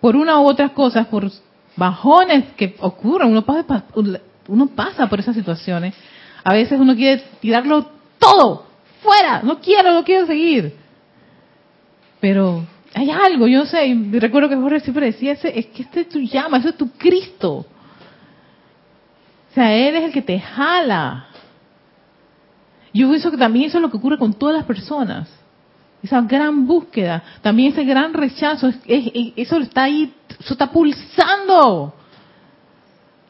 por una u otras cosas, por bajones que ocurren, uno uno pasa por esas situaciones, a veces uno quiere tirarlo todo, fuera, no quiero, no quiero seguir. Pero hay algo, yo sé, recuerdo que Jorge siempre decía, ese, es que este es tu llama, eso es tu Cristo. O sea, Él es el que te jala. Yo pienso que también eso es lo que ocurre con todas las personas. Esa gran búsqueda, también ese gran rechazo, es- es- es- eso está ahí, eso está pulsando.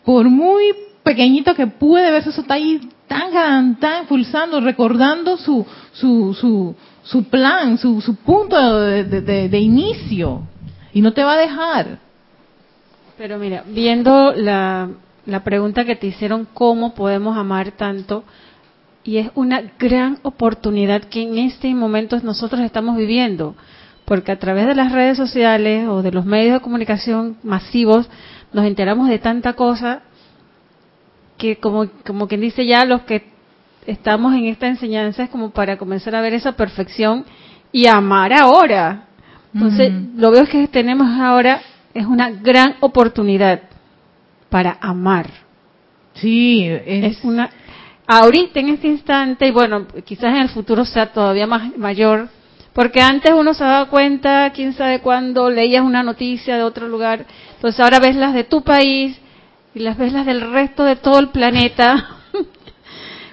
Por muy pequeñito que puede verse, eso está ahí tan, tan pulsando, recordando su, su, su, su plan, su, su punto de, de- inicio. Y no te va a dejar. Pero mira, viendo la, la pregunta que te hicieron, ¿cómo podemos amar tanto? Y es una gran oportunidad que en este momento nosotros estamos viviendo, porque a través de las redes sociales o de los medios de comunicación masivos nos enteramos de tanta cosa que como, como quien dice ya los que estamos en esta enseñanza es como para comenzar a ver esa perfección y amar ahora. Entonces, lo veo que tenemos ahora es una gran oportunidad para amar. Sí, es, Es una ahorita en este instante y bueno, quizás en el futuro sea todavía más mayor, porque antes uno se daba cuenta, quién sabe cuándo leías una noticia de otro lugar, entonces ahora ves las de tu país y las ves las del resto de todo el planeta.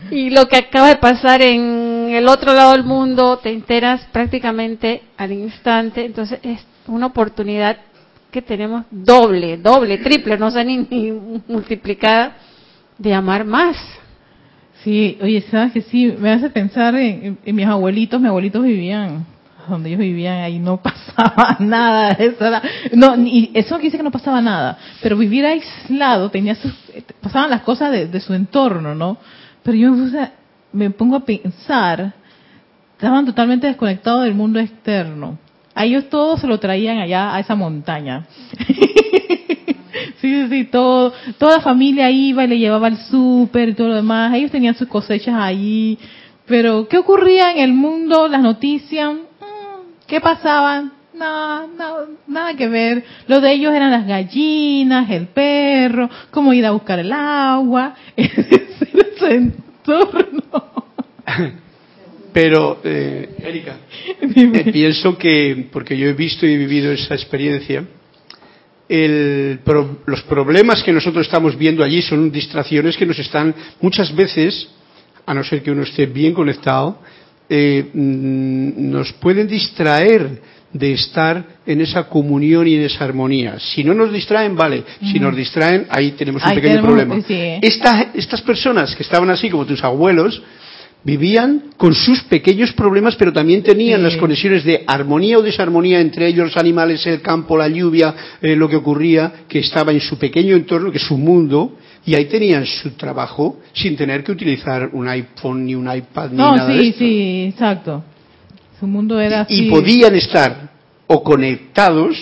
<laughs> y lo que acaba de pasar en el otro lado del mundo, te enteras prácticamente al instante, entonces es una oportunidad que tenemos doble, doble, triple, no sé ni, ni multiplicada, de amar más. Sí, oye, sabes que sí, me hace pensar en, mis abuelitos, mis abuelitos vivían, donde ellos vivían, ahí no <laughs> pasaba nada, eso era- no, ni, eso quiere decir que no pasaba nada, pero vivir aislado tenía sus, pasaban las cosas de su entorno, ¿no? Pero yo me, puse a- me pongo a pensar, estaban totalmente desconectados del mundo externo. A ellos todos se lo traían allá a esa montaña. <laughs> Sí, sí, sí, todo, toda la familia iba y le llevaba al súper y todo lo demás. Ellos tenían sus cosechas allí. Pero, ¿qué ocurría en el mundo? Las noticias, mm, ¿qué pasaba? Nada, nada, nada que ver. Lo de ellos eran las gallinas, el perro, cómo ir a buscar el agua, <laughs> su entorno. <laughs> Pero, eh, Erika, eh, pienso que, porque yo he visto y he vivido esa experiencia, el pro- los problemas que nosotros estamos viendo allí son distracciones que nos están muchas veces, a no ser que uno esté bien conectado, eh, mm, nos pueden distraer de estar en esa comunión y en esa armonía. Si no nos distraen, vale. Si nos distraen, ahí tenemos un Ahí pequeño tenemos- problema. sí. Esta- estas personas que estaban así como tus abuelos, vivían con sus pequeños problemas, pero también tenían Sí. las conexiones de armonía o desarmonía entre ellos, los animales, el campo, la lluvia, eh, lo que ocurría, que estaba en su pequeño entorno, que es su mundo, y ahí tenían su trabajo sin tener que utilizar un iPhone ni un iPad ni No, nada de sí, esto. sí, exacto. Su mundo era así. Y podían estar o conectados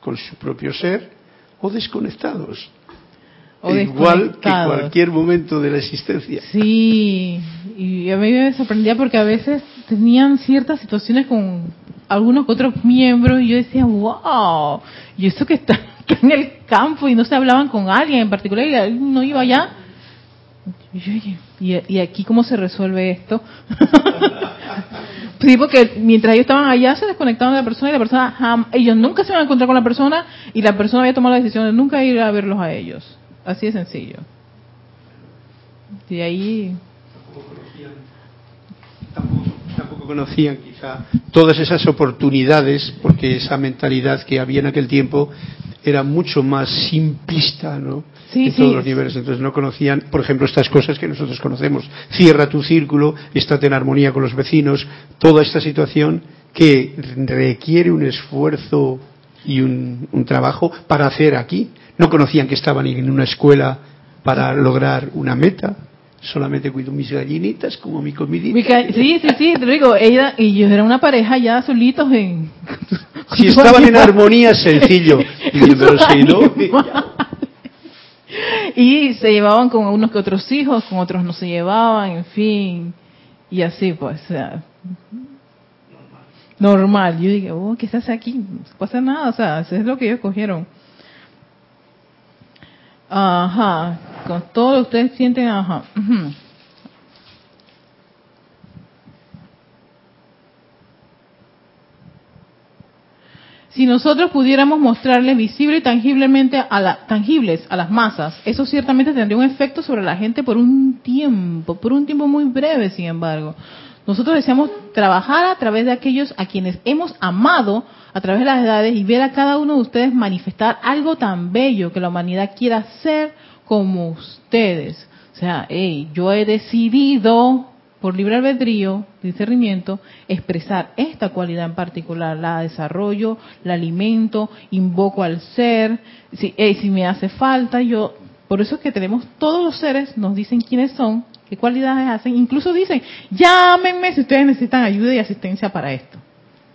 con su propio ser o desconectados. O Igual que cualquier momento de la existencia. Sí, y a mí me sorprendía porque a veces tenían ciertas situaciones con algunos otros miembros y yo decía, wow, y eso que <laughs> está en el campo y no se hablaban con alguien en particular y no iba allá. Y, yo dije, ¿y, y aquí cómo se resuelve esto? <laughs> sí, porque mientras ellos estaban allá se desconectaban de la persona y la persona, ellos nunca se iban a encontrar con la persona y la persona había tomado la decisión de nunca ir a verlos a ellos. Así de sencillo. Y ahí tampoco, tampoco conocían quizá todas esas oportunidades, porque esa mentalidad que había en aquel tiempo era mucho más simplista, ¿no? Sí, en sí. todos los niveles. Entonces no conocían, por ejemplo, estas cosas que nosotros conocemos. Cierra tu círculo, estate en armonía con los vecinos, toda esta situación que requiere un esfuerzo y un, un trabajo para hacer aquí. No conocían que estaban en una escuela para lograr una meta. Solamente cuido mis gallinitas como mi comidita. Sí, sí, sí, te lo digo, ella y ellos eran una pareja ya solitos en... <laughs> Si estaban en armonía, sencillo. <laughs> Y yo, pero si no, <laughs> Y se llevaban con unos que otros hijos, con otros no se llevaban, en fin. Y así, pues, o sea, normal. Yo dije, oh, ¿qué se hace aquí? No pasa nada, o sea, eso es lo que ellos cogieron. Ajá, con todo lo que ustedes sienten, ajá. Si nosotros pudiéramos mostrarles visible y tangiblemente a la, tangibles a las masas, eso ciertamente tendría un efecto sobre la gente por un tiempo, por un tiempo muy breve, sin embargo. Nosotros deseamos trabajar a través de aquellos a quienes hemos amado a través de las edades y ver a cada uno de ustedes manifestar algo tan bello que la humanidad quiera hacer como ustedes. O sea, hey, yo he decidido por libre albedrío, discernimiento, expresar esta cualidad en particular, la desarrollo, la alimento, invoco al ser, si, hey, si me hace falta, yo, por eso es que tenemos todos los seres, nos dicen quiénes son, qué cualidades hacen, incluso dicen, llámenme si ustedes necesitan ayuda y asistencia para esto,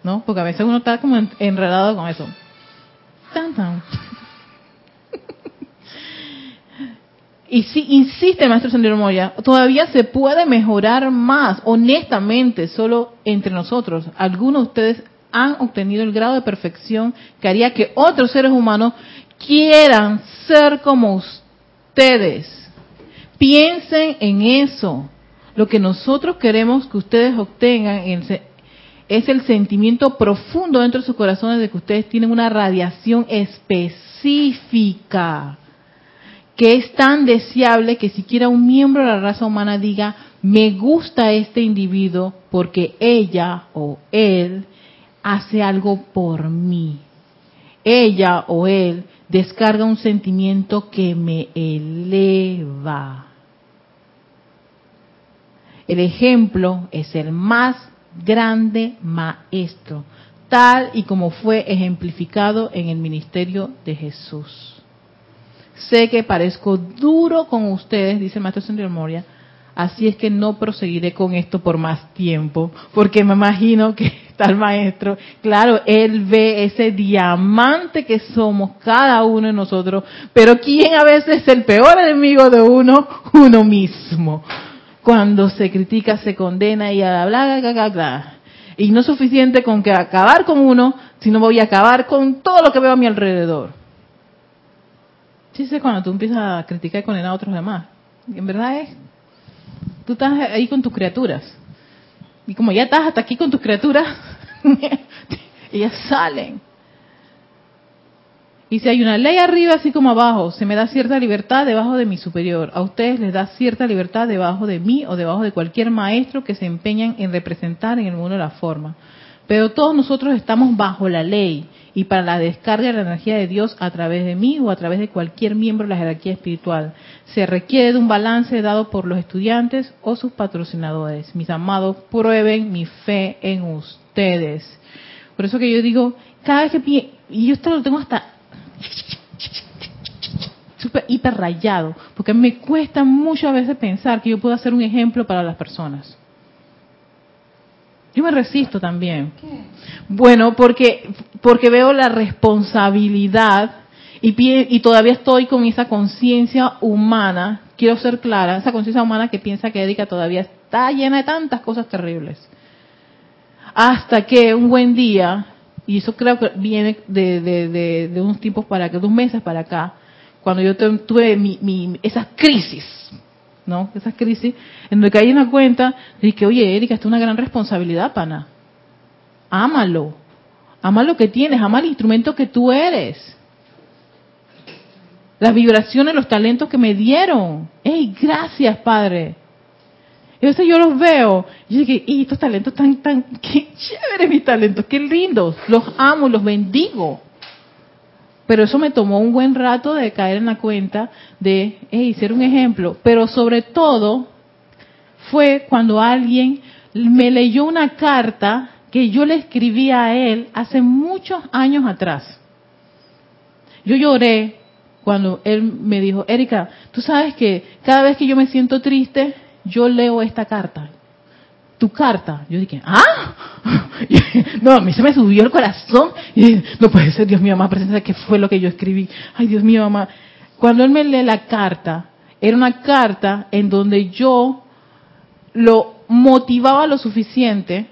¿no? Porque a veces uno está como en- enredado con eso. Tan, tan. <laughs> Y sí, insiste maestro Sendero Moya, todavía se puede mejorar más, honestamente, solo entre nosotros. Algunos de ustedes han obtenido el grado de perfección que haría que otros seres humanos quieran ser como ustedes. Piensen en eso. Lo que nosotros queremos que ustedes obtengan en es el sentimiento profundo dentro de sus corazones de que ustedes tienen una radiación específica que es tan deseable que siquiera un miembro de la raza humana diga, me gusta este individuo porque ella o él hace algo por mí. Ella o él descarga un sentimiento que me eleva. El ejemplo es el más grande maestro, tal y como fue ejemplificado en el ministerio de Jesús. Sé que parezco duro con ustedes, dice el maestro Sendero Moria, así es que no proseguiré con esto por más tiempo, porque me imagino que <laughs> el maestro, claro, él ve ese diamante que somos cada uno de nosotros, pero ¿quién a veces es el peor enemigo de uno? Uno mismo. Cuando se critica, se condena y bla, bla, bla, bla, bla. Y no es suficiente con que acabar con uno, sino voy a acabar con todo lo que veo a mi alrededor. Sí, sé cuando tú empiezas a criticar y condenar a otros demás. En verdad es, tú estás ahí con tus criaturas. Y como ya estás hasta aquí con tus criaturas, <laughs> ellas salen. Y si hay una ley arriba, así como abajo, se me da cierta libertad debajo de mi superior. A ustedes les da cierta libertad debajo de mí o debajo de cualquier maestro que se empeñan en representar en el mundo de la forma. Pero todos nosotros estamos bajo la ley y para la descarga de la energía de Dios a través de mí o a través de cualquier miembro de la jerarquía espiritual. Se requiere de un balance dado por los estudiantes o sus patrocinadores. Mis amados, prueben mi fe en ustedes. Por eso que yo digo, cada vez que y yo esto lo tengo hasta súper hiper rayado, porque me cuesta mucho a veces pensar que yo puedo ser un ejemplo para las personas. Yo me resisto también. Bueno, porque porque veo la responsabilidad y todavía estoy con esa conciencia humana, quiero ser clara, esa conciencia humana que piensa que Erika todavía está llena de tantas cosas terribles. Hasta que un buen día, y eso creo que viene de, de, de, de unos tiempos para acá, de unos meses para acá, cuando yo tu- tuve mi, mi, esas crisis, ¿no? Esas crisis, en donde caí en la cuenta que, oye, Erika, esto es una gran responsabilidad, pana. Ámalo. Ama lo que tienes, ama el instrumento que tú eres. Las vibraciones, los talentos que me dieron. ¡Ey, gracias, Padre! Y veces yo los veo y yo digo, y estos talentos tan, tan, qué chéveres mis talentos, qué lindos, los amo, los bendigo. Pero eso me tomó un buen rato de caer en la cuenta de, hey, ser un ejemplo. Pero sobre todo fue cuando alguien me leyó una carta que yo le escribí a él hace muchos años atrás. Yo lloré cuando él me dijo, Erika, tú sabes que cada vez que yo me siento triste, yo leo esta carta. Tu carta. Yo dije, ¿ah? <laughs> No, a mí se me subió el corazón. Y dije, no puede ser, Dios mío, mamá, presenta qué fue lo que yo escribí. Ay, Dios mío, mamá. Cuando él me lee la carta, era una carta en donde yo lo motivaba lo suficiente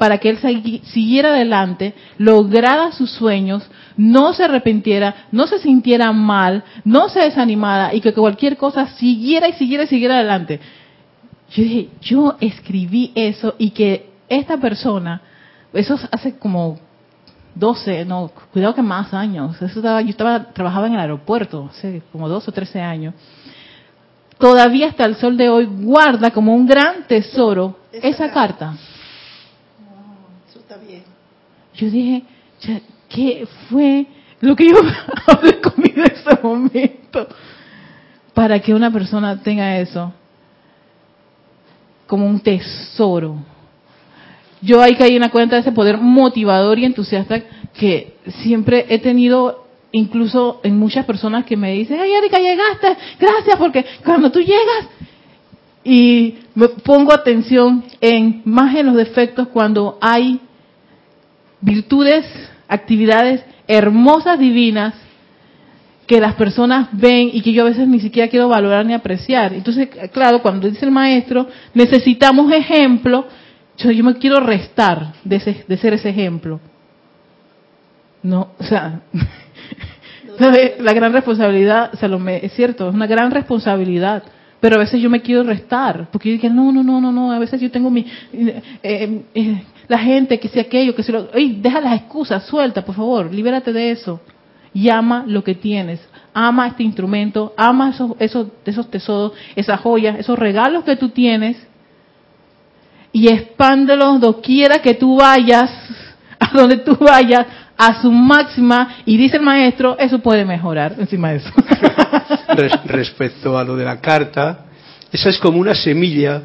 para que él siguiera adelante, lograra sus sueños, no se arrepintiera, no se sintiera mal, no se desanimara y que cualquier cosa siguiera y siguiera y siguiera adelante. Yo dije, yo escribí eso y que esta persona, eso hace como 12, no, cuidado que más años, eso estaba, yo estaba, trabajaba en el aeropuerto, hace como 12 o 13 años, todavía hasta el sol de hoy guarda como un gran tesoro Esa esa carta. carta. Eso está bien. Yo dije, ¿qué fue lo que yo <laughs> hablé conmigo en ese momento? para que una persona tenga eso como un tesoro. Yo ahí caí en la cuenta de ese poder motivador y entusiasta que siempre he tenido incluso en muchas personas que me dicen, ay Erika, llegaste, gracias, porque cuando tú llegas y me pongo atención en más en los defectos cuando hay virtudes, actividades hermosas, divinas, que las personas ven y que yo a veces ni siquiera quiero valorar ni apreciar. Entonces, claro, cuando dice el maestro, necesitamos ejemplo, yo, yo me quiero restar de, ese, de ser ese ejemplo. No, o sea, <laughs> ¿sabe? la gran responsabilidad, Salomé, es cierto, es una gran responsabilidad. Pero a veces yo me quiero restar, porque yo digo, no, no, no, no, no, a veces yo tengo mi, eh, eh, eh, la gente, que sea aquello, que sea lo, ey, deja las excusas, suelta, por favor, libérate de eso. Y ama lo que tienes, ama este instrumento, ama esos, esos, esos tesoros, esas joyas, esos regalos que tú tienes, y expándelos doquiera que tú vayas, <laughs> a donde tú vayas, a su máxima, y dice el maestro, eso puede mejorar encima de eso. <laughs> Res- respecto a lo de la carta, esa es como una semilla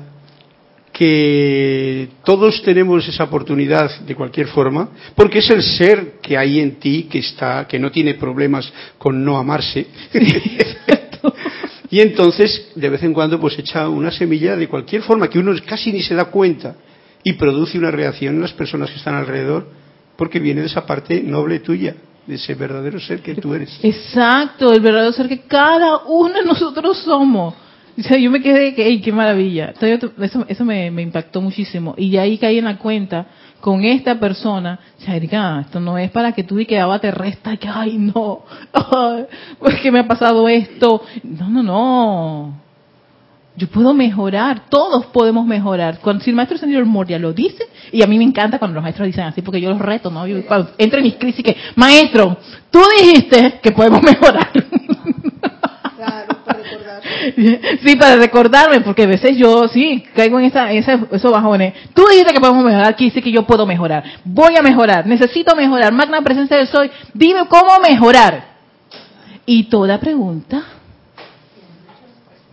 que todos tenemos esa oportunidad de cualquier forma, porque es el ser que hay en ti que está, que no tiene problemas con no amarse. <laughs> y entonces, de vez en cuando, pues echa una semilla de cualquier forma que uno casi ni se da cuenta y produce una reacción en las personas que están alrededor, porque viene de esa parte noble tuya, de ese verdadero ser que tú eres. Exacto, el verdadero ser que cada uno de nosotros somos. O sea, yo me quedé que, ¡ey, qué maravilla! Entonces, eso eso me, impactó muchísimo. Y de ahí caí en la cuenta con esta persona. O sea, Erika, esto no es para que tú y que te resta que, ay, no, <laughs> ay, pues me ha pasado esto. No, no, no. Yo puedo mejorar, todos podemos mejorar. Cuando, si el maestro señor Moria lo dice, y a mí me encanta cuando los maestros dicen así, porque yo los reto, ¿no? Yo, cuando entro en mis crisis, que, maestro, tú dijiste que podemos <laughs> mejorar. <laughs> Sí, para recordarme, porque a veces yo sí caigo en esa, en esa- esos bajones. Tú dijiste que podemos mejorar, aquí dice que yo puedo mejorar. Voy a mejorar, necesito mejorar. Magna presencia del soy, dime cómo mejorar. Y toda pregunta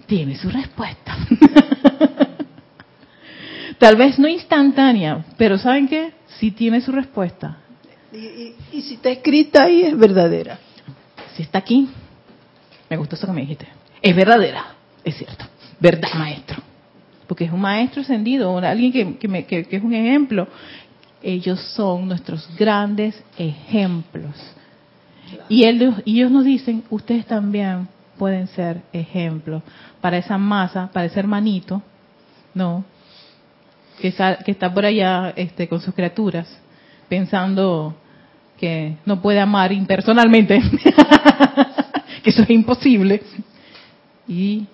tiene su respuesta. <laughs> Tal vez no instantánea, pero ¿saben qué? Sí tiene su respuesta. Y, y- y si está escrita ahí es verdadera. Si está aquí, me gustó eso que me dijiste. Es verdadera, es cierto. Verdad, maestro. Porque es un maestro ascendido, alguien que, que me- que- que es un ejemplo. Ellos son nuestros grandes ejemplos. Y, él- ellos nos dicen, ustedes también pueden ser ejemplos para esa masa, para ese hermanito, ¿no? Que, sa- que está por allá este, con sus criaturas, pensando que no puede amar impersonalmente, <laughs> que eso es imposible, y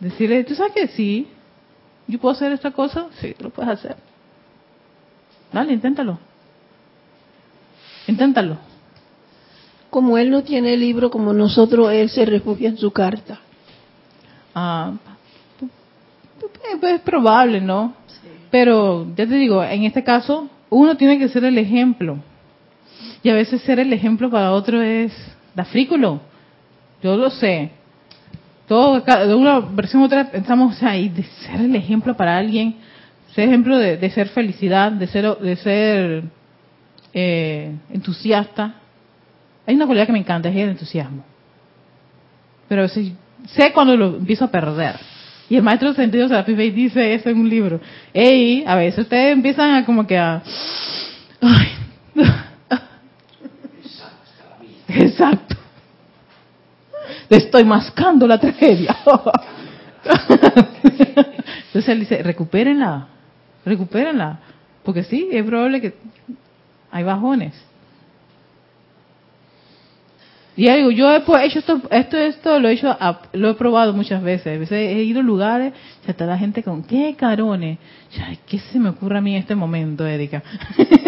decirle, ¿tú sabes que sí? ¿Yo puedo hacer esta cosa? Sí, lo puedes hacer. Dale, inténtalo. Inténtalo. Como él no tiene libro como nosotros, él se refugia en su carta. Ah, pues, pues, es probable, ¿no? Pero ya te digo, en este caso, uno tiene que ser el ejemplo. Y a veces ser el ejemplo para otro es da frículo. Yo lo sé. Todo, ca- de una versión u otra pensamos ahí de ser el ejemplo para alguien, ser ejemplo de, de ser felicidad, de ser, de ser eh, entusiasta. Hay una cualidad que me encanta, es el entusiasmo. Pero a veces sé cuando lo empiezo a perder. Y el maestro de sentido Serapis dice eso en un libro. Ey, a veces ustedes empiezan a como que a... Ay. <laughs> Exacto. Le estoy mascando la tragedia. <laughs> Entonces él dice, recupérenla, recupérenla. Porque sí, es probable que hay bajones. Y ya digo, yo he hecho esto, esto, esto, lo he hecho, lo he probado muchas veces. Veces he ido a lugares, ya está la gente con, ¿qué carones? Ya, ¿Qué se me ocurre a mí en este momento, Erika?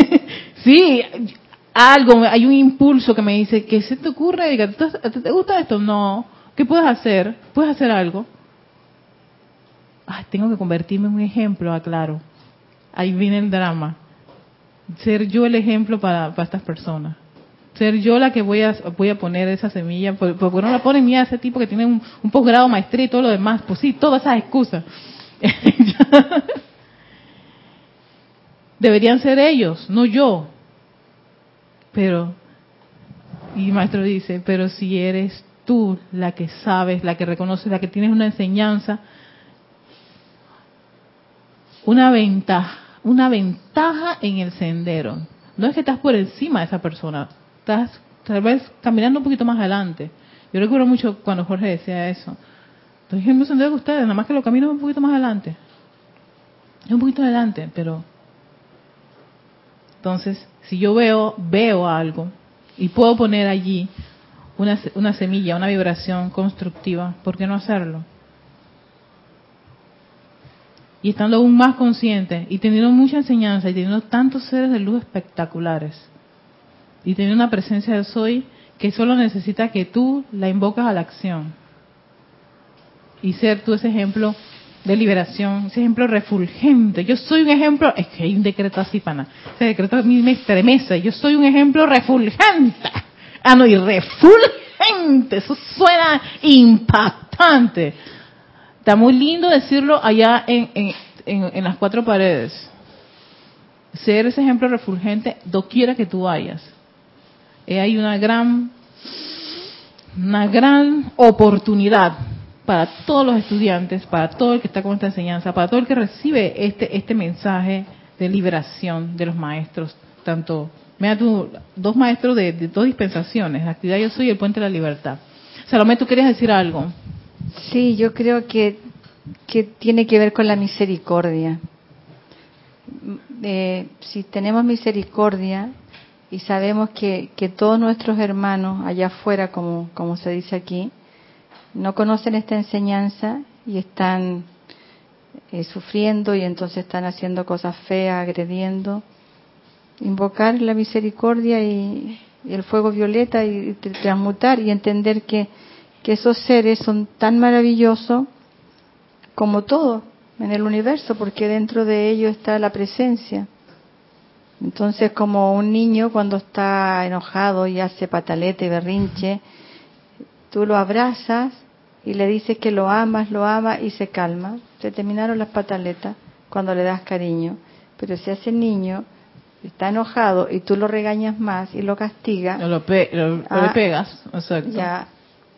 <laughs> sí, algo, hay un impulso que me dice, ¿qué se te ocurre, Erika? ¿Te, gusta esto? No. ¿Qué puedes hacer? ¿Puedes hacer algo? Ay, tengo que convertirme en un ejemplo, aclaro. Ahí viene el drama. Ser yo el ejemplo para, para estas personas. ser yo la que voy a voy a poner esa semilla, ¿por, por qué no la ponen mía ese tipo que tiene un, un posgrado, maestría y todo lo demás? Pues sí, todas esas excusas. <laughs> Deberían ser ellos, no yo. Pero, y maestro dice, pero si eres tú la que sabes, la que reconoces, la que tienes una enseñanza, una ventaja, una ventaja en el sendero. No es que estás por encima de esa persona, estás tal vez caminando un poquito más adelante. Yo recuerdo mucho cuando Jorge decía eso. Estoy en el mismo sendero que ustedes, nada más que lo camino un poquito más adelante. Un poquito adelante, pero entonces, si yo veo veo algo y puedo poner allí una, una semilla, una vibración constructiva, ¿por qué no hacerlo? Y estando aún más consciente y teniendo mucha enseñanza y teniendo tantos seres de luz espectaculares y teniendo una presencia de soy que solo necesita que tú la invocas a la acción y ser tú ese ejemplo de liberación, ese ejemplo refulgente. Yo soy un ejemplo, es que hay un decreto así, pana. Ese decreto a mí me estremece. Yo soy un ejemplo refulgente. Ah, no, y refulgente. Eso suena impactante. Está muy lindo decirlo allá en, en, en, las cuatro paredes. Ser ese ejemplo refulgente doquiera que tú vayas. Eh, hay una gran, una gran oportunidad para todos los estudiantes, para todo el que está con esta enseñanza, para todo el que recibe este este mensaje de liberación de los maestros, tanto, mira tú, dos maestros de, dos dispensaciones, la actividad yo soy el puente de la libertad. Salomé, ¿tú querías decir algo? Sí, yo creo que, que tiene que ver con la misericordia. Eh, si tenemos misericordia y sabemos que, que todos nuestros hermanos allá afuera, como, como se dice aquí, no conocen esta enseñanza y están eh, sufriendo y entonces están haciendo cosas feas, agrediendo, invocar la misericordia y, el fuego violeta y, transmutar y entender que, que esos seres son tan maravillosos como todo en el universo, porque dentro de ellos está la presencia. Entonces, como un niño cuando está enojado y hace pataleta y berrinche, tú lo abrazas y le dices que lo amas, lo amas y se calma. Se terminaron las pataletas cuando le das cariño. Pero si ese niño está enojado y tú lo regañas más y lo castigas, No lo, pe- lo- lo Ah, le pegas, exacto. ya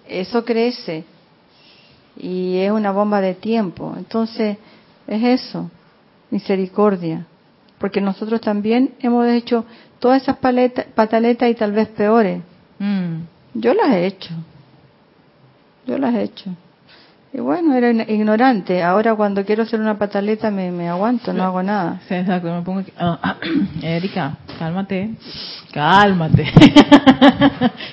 eso crece y es una bomba de tiempo. Entonces, es eso, misericordia. Porque nosotros también hemos hecho todas esas pataletas y tal vez peores. Mm. Yo las he hecho. Yo las he hecho. Y bueno, era ign- ignorante. Ahora cuando quiero hacer una pataleta me, me aguanto, no hago nada. Sí, exacto, me pongo aquí. ah, <clears throat> Erika, cálmate. Cálmate. <laughs>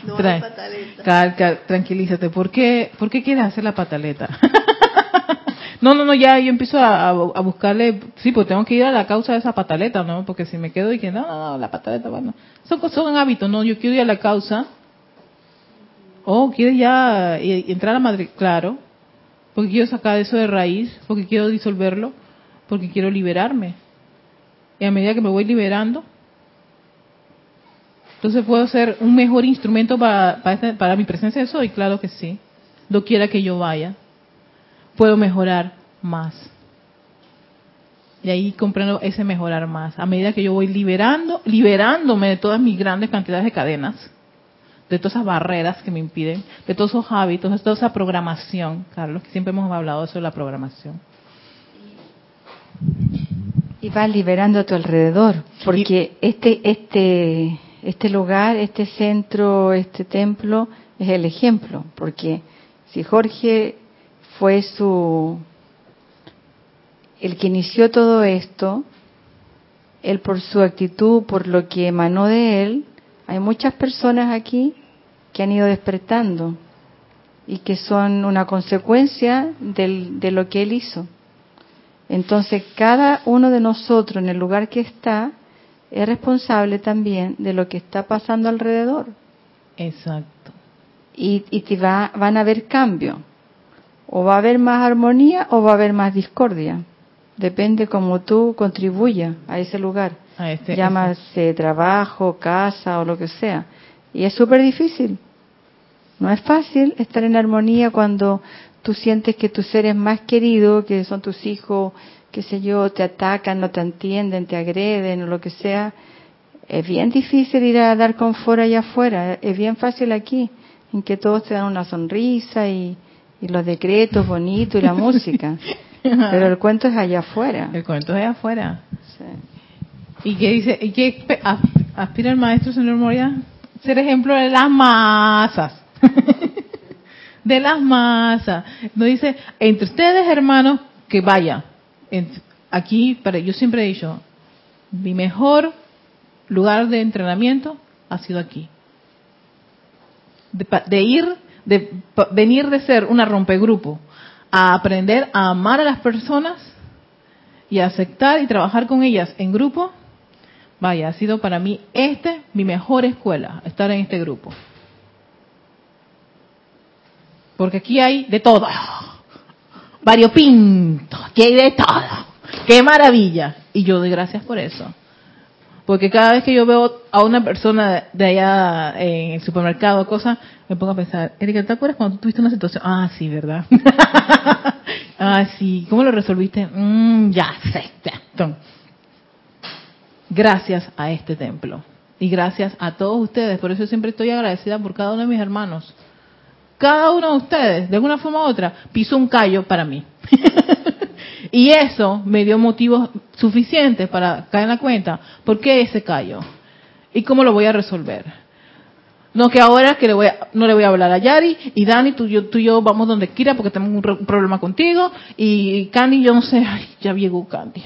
No Tra- hay pataleta. cal- cal- tranquilízate. ¿Por qué, ¿Por qué quieres hacer la pataleta? <laughs> no, no, no, ya yo empiezo a, a- a buscarle. Sí, pues tengo que ir a la causa de esa pataleta, ¿no? Porque si me quedo y que no, no, no, la pataleta, bueno. Son, son hábitos, ¿no? Yo quiero ir a la causa. Oh, quieres ya y entrar a Madrid, claro. Porque quiero sacar eso de raíz, porque quiero disolverlo, porque quiero liberarme. Y a medida que me voy liberando, entonces puedo ser un mejor instrumento para, mi presencia de soy, claro que sí. Quiera que yo vaya, puedo mejorar más. Y ahí comprendo ese mejorar más. A medida que yo voy liberando, liberándome de todas mis grandes cantidades de cadenas, de todas esas barreras que me impiden, de todos esos hábitos, de toda esa programación, Carlos, que siempre hemos hablado de eso de la programación. Y vas liberando a tu alrededor, porque este este este lugar, este centro, este templo es el ejemplo, porque si Jorge fue su el que inició todo esto, él por su actitud, por lo que emanó de él, hay muchas personas aquí que han ido despertando y que son una consecuencia del- de lo que él hizo. Entonces, cada uno de nosotros en el lugar que está es responsable también de lo que está pasando alrededor. Exacto. Y, y te va, van a haber cambios. O va a haber más armonía o va a haber más discordia. Depende cómo tú contribuyas a ese lugar. A este, Llámase trabajo, casa o lo que sea. Y es súper difícil. No es fácil estar en armonía cuando tú sientes que tus seres más queridos, que son tus hijos, qué sé yo, te atacan, no te entienden, te agreden o lo que sea. Es bien difícil ir a dar confort allá afuera. Es bien fácil aquí, en que todos te dan una sonrisa y, y los decretos bonitos y la <laughs> música. <laughs> Pero el cuento es allá afuera. El cuento es allá afuera. Sí. ¿Y qué dice? ¿Y qué aspira el maestro, señor Moria? Ser ejemplo de las masas. <laughs> de las masas. No dice, entre ustedes, hermanos, que vaya. Aquí, para, yo siempre he dicho, mi mejor lugar de entrenamiento ha sido aquí. De, de ir, de venir de ser una rompegrupo a aprender a amar a las personas y a aceptar y trabajar con ellas en grupo, vaya, ha sido para mí este mi mejor escuela, estar en este grupo. Porque aquí hay de todo. Variopinto, aquí hay de todo. ¡Qué maravilla! Y yo doy gracias por eso. Porque cada vez que yo veo a una persona de allá en el supermercado, cosas, me pongo a pensar, Erika, ¿te acuerdas cuando tú tuviste una situación? Ah, sí, ¿verdad? <laughs> ah, sí. ¿Cómo lo resolviste? Mm, ya sé. ya. Gracias a este templo. Y gracias a todos ustedes. Por eso siempre estoy agradecida por cada uno de mis hermanos. Cada uno de ustedes, de alguna forma u otra, pisó un callo para mí. <laughs> y eso me dio motivos suficientes para caer en la cuenta. ¿Por qué ese callo? ¿Y cómo lo voy a resolver? No que ahora que le voy a- no le voy a hablar a Yari y Dani, tú, yo, tú y yo vamos donde quiera porque tenemos un, problema contigo y Candy, yo no sé, ay, ya llegó Candy.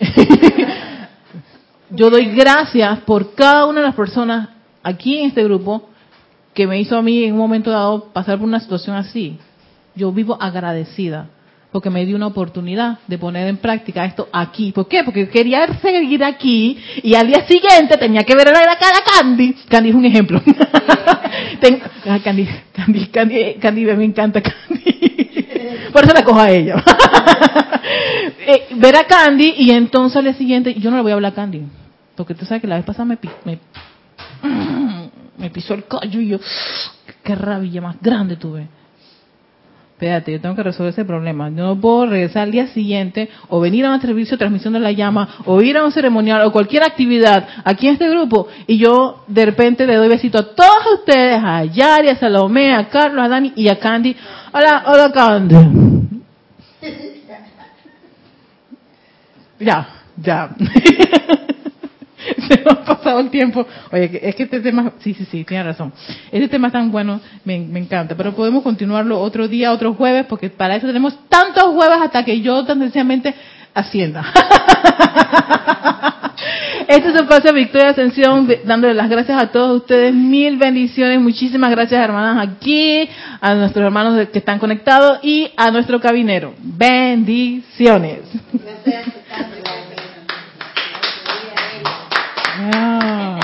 <laughs> yo doy gracias por cada una de las personas aquí en este grupo que me hizo a mí en un momento dado pasar por una situación así. Yo vivo agradecida porque me dio una oportunidad de poner en práctica esto aquí. ¿Por qué? Porque quería seguir aquí y al día siguiente tenía que ver la cara a Candy. Candy es un ejemplo. <laughs> Ah, Candy, Candy, Candy, Candy, me encanta Candy. <laughs> Por eso la cojo a ella. <laughs> Eh, ver a Candy y entonces al día siguiente, yo no le voy a hablar a Candy. Porque tú sabes que la vez pasada me, me, <clears throat> me pisó el callo y yo, qué rabia más grande tuve. Espérate, yo tengo que resolver ese problema. Yo no puedo regresar al día siguiente o venir a un servicio de transmisión de la llama o ir a un ceremonial o cualquier actividad aquí en este grupo y yo de repente le doy besito a todos ustedes, a Yari, a Salomé, a Carlos, a Dani y a Candy. Hola, hola Candy. <laughs> Ya, ya. <laughs> <laughs> Se nos ha pasado el tiempo. Oye, es que este tema, sí, sí, sí, tiene razón. Este tema es tan bueno, me, me encanta. Pero podemos continuarlo otro día, otro jueves, porque para eso tenemos tantos jueves hasta que yo tan sencillamente ascienda. <laughs> Este es el espacio Victoria Ascensión, de- dándole las gracias a todos ustedes, mil bendiciones, muchísimas gracias hermanas aquí, a nuestros hermanos de- que están conectados y a nuestro cabinero. Bendiciones. 哎，